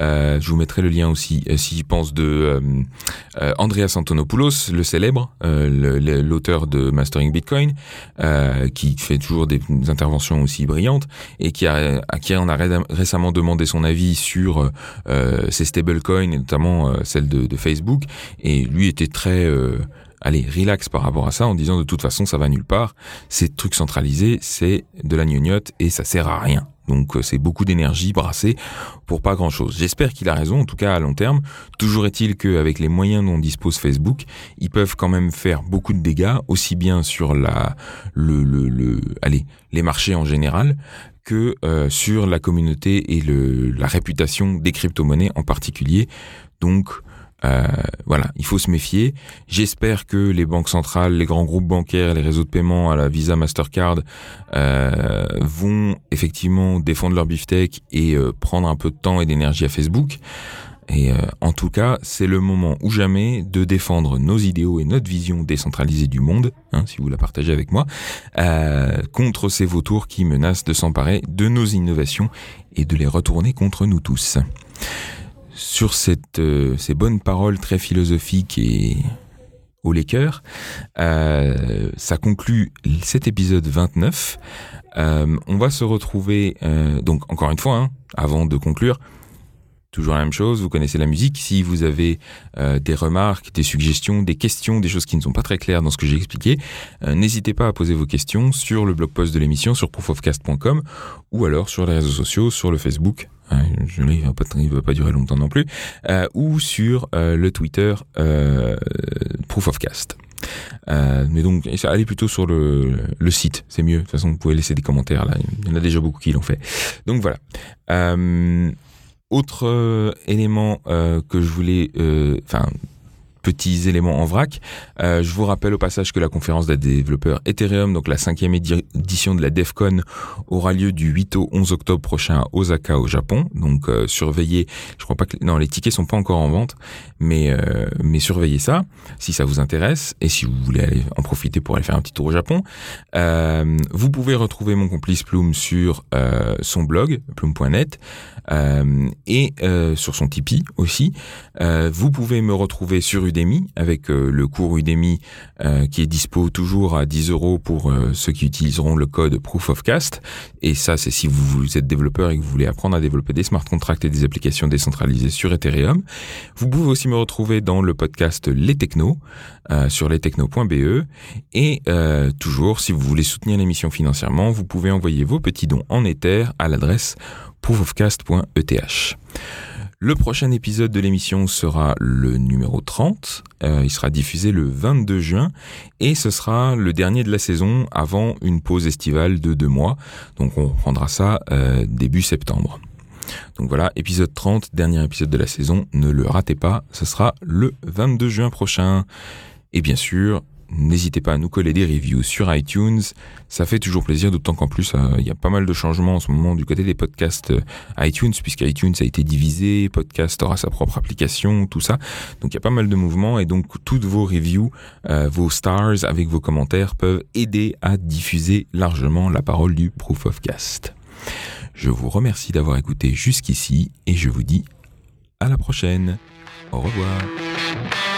euh, je vous mettrai le lien aussi, euh, si j'y pense, de Andreas Antonopoulos, le célèbre, l'auteur de Mastering Bitcoin, qui fait toujours des interventions aussi brillantes et qui a, à qui on a récemment demandé son avis sur ces stablecoins, notamment celle de, de, Facebook. Et lui était très allez, relax par rapport à ça en disant de toute façon ça va nulle part. Ces trucs centralisés, c'est de la gnognotte et ça sert à rien. Donc euh, c'est beaucoup d'énergie brassée pour pas grand-chose. J'espère qu'il a raison, en tout cas à long terme. Toujours est-il qu'avec les moyens dont dispose Facebook, ils peuvent quand même faire beaucoup de dégâts, aussi bien sur la, le, le, le allez, les marchés en général, que euh, sur la communauté et la réputation des crypto-monnaies en particulier. Donc euh, voilà, il faut se méfier. J'espère que les banques centrales, les grands groupes bancaires, les réseaux de paiement à la Visa, Mastercard euh, vont effectivement défendre leur beefsteak et euh, prendre un peu de temps et d'énergie à Facebook. Et en tout cas, c'est le moment ou jamais de défendre nos idéaux et notre vision décentralisée du monde, hein, si vous la partagez avec moi, contre ces vautours qui menacent de s'emparer de nos innovations et de les retourner contre nous tous sur cette, euh, ces bonnes paroles très philosophiques et au cœurs, euh, ça conclut cet épisode 29. Euh, on va se retrouver, donc encore une fois, hein, avant de conclure, Toujours la même chose, vous connaissez la musique. Si vous avez euh, des remarques, des suggestions, des questions, des choses qui ne sont pas très claires dans ce que j'ai expliqué, euh, n'hésitez pas à poser vos questions sur le blog post de l'émission, sur proofofcast.com ou alors sur les réseaux sociaux, sur le Facebook. Hein, je ne va pas durer longtemps non plus, euh, ou sur le Twitter Proofofcast. mais donc, allez plutôt sur le, le site, c'est mieux. De toute façon, vous pouvez laisser des commentaires là. Il y en a déjà beaucoup qui l'ont fait. Donc voilà. Autre euh, élément euh, que je voulais, euh, enfin petits éléments en vrac. Euh, je vous rappelle au passage que la conférence des développeurs Ethereum, donc la cinquième édition de la DEFCON, aura lieu du 8 au 11 octobre prochain à Osaka au Japon. Donc euh, surveillez, je crois pas que non les tickets sont pas encore en vente, mais euh, surveillez ça si ça vous intéresse et si vous voulez aller en profiter pour aller faire un petit tour au Japon. Euh, vous pouvez retrouver mon complice Plume sur son blog plume.net et sur son Tipeee aussi. vous pouvez me retrouver sur Udemy avec le cours Udemy qui est dispo toujours à 10 euros pour ceux qui utiliseront le code Proof of Cast. Et ça, c'est si vous êtes développeur et que vous voulez apprendre à développer des smart contracts et des applications décentralisées sur Ethereum. Vous pouvez aussi me retrouver dans le podcast Les Technos sur lestechnos.be. Et toujours, si vous voulez soutenir l'émission financièrement, vous pouvez envoyer vos petits dons en Ether à l'adresse proofofcast.eth. Le prochain épisode de l'émission sera le numéro 30. Euh, il sera diffusé le 22 juin et ce sera le dernier de la saison avant une pause estivale de deux mois. Donc on prendra ça euh, début septembre. Donc voilà, épisode 30, dernier épisode de la saison. Ne le ratez pas, ce sera le 22 juin prochain. Et bien sûr, N'hésitez pas à nous coller des reviews sur iTunes. Ça fait toujours plaisir, d'autant qu'en plus, euh, il y a pas mal de changements en ce moment du côté des podcasts euh, iTunes, puisque iTunes a été divisé, podcast aura sa propre application, tout ça. Donc il y a pas mal de mouvements et donc toutes vos reviews, euh, vos stars avec vos commentaires peuvent aider à diffuser largement la parole du Proof of Cast. Je vous remercie d'avoir écouté jusqu'ici et je vous dis à la prochaine. Au revoir.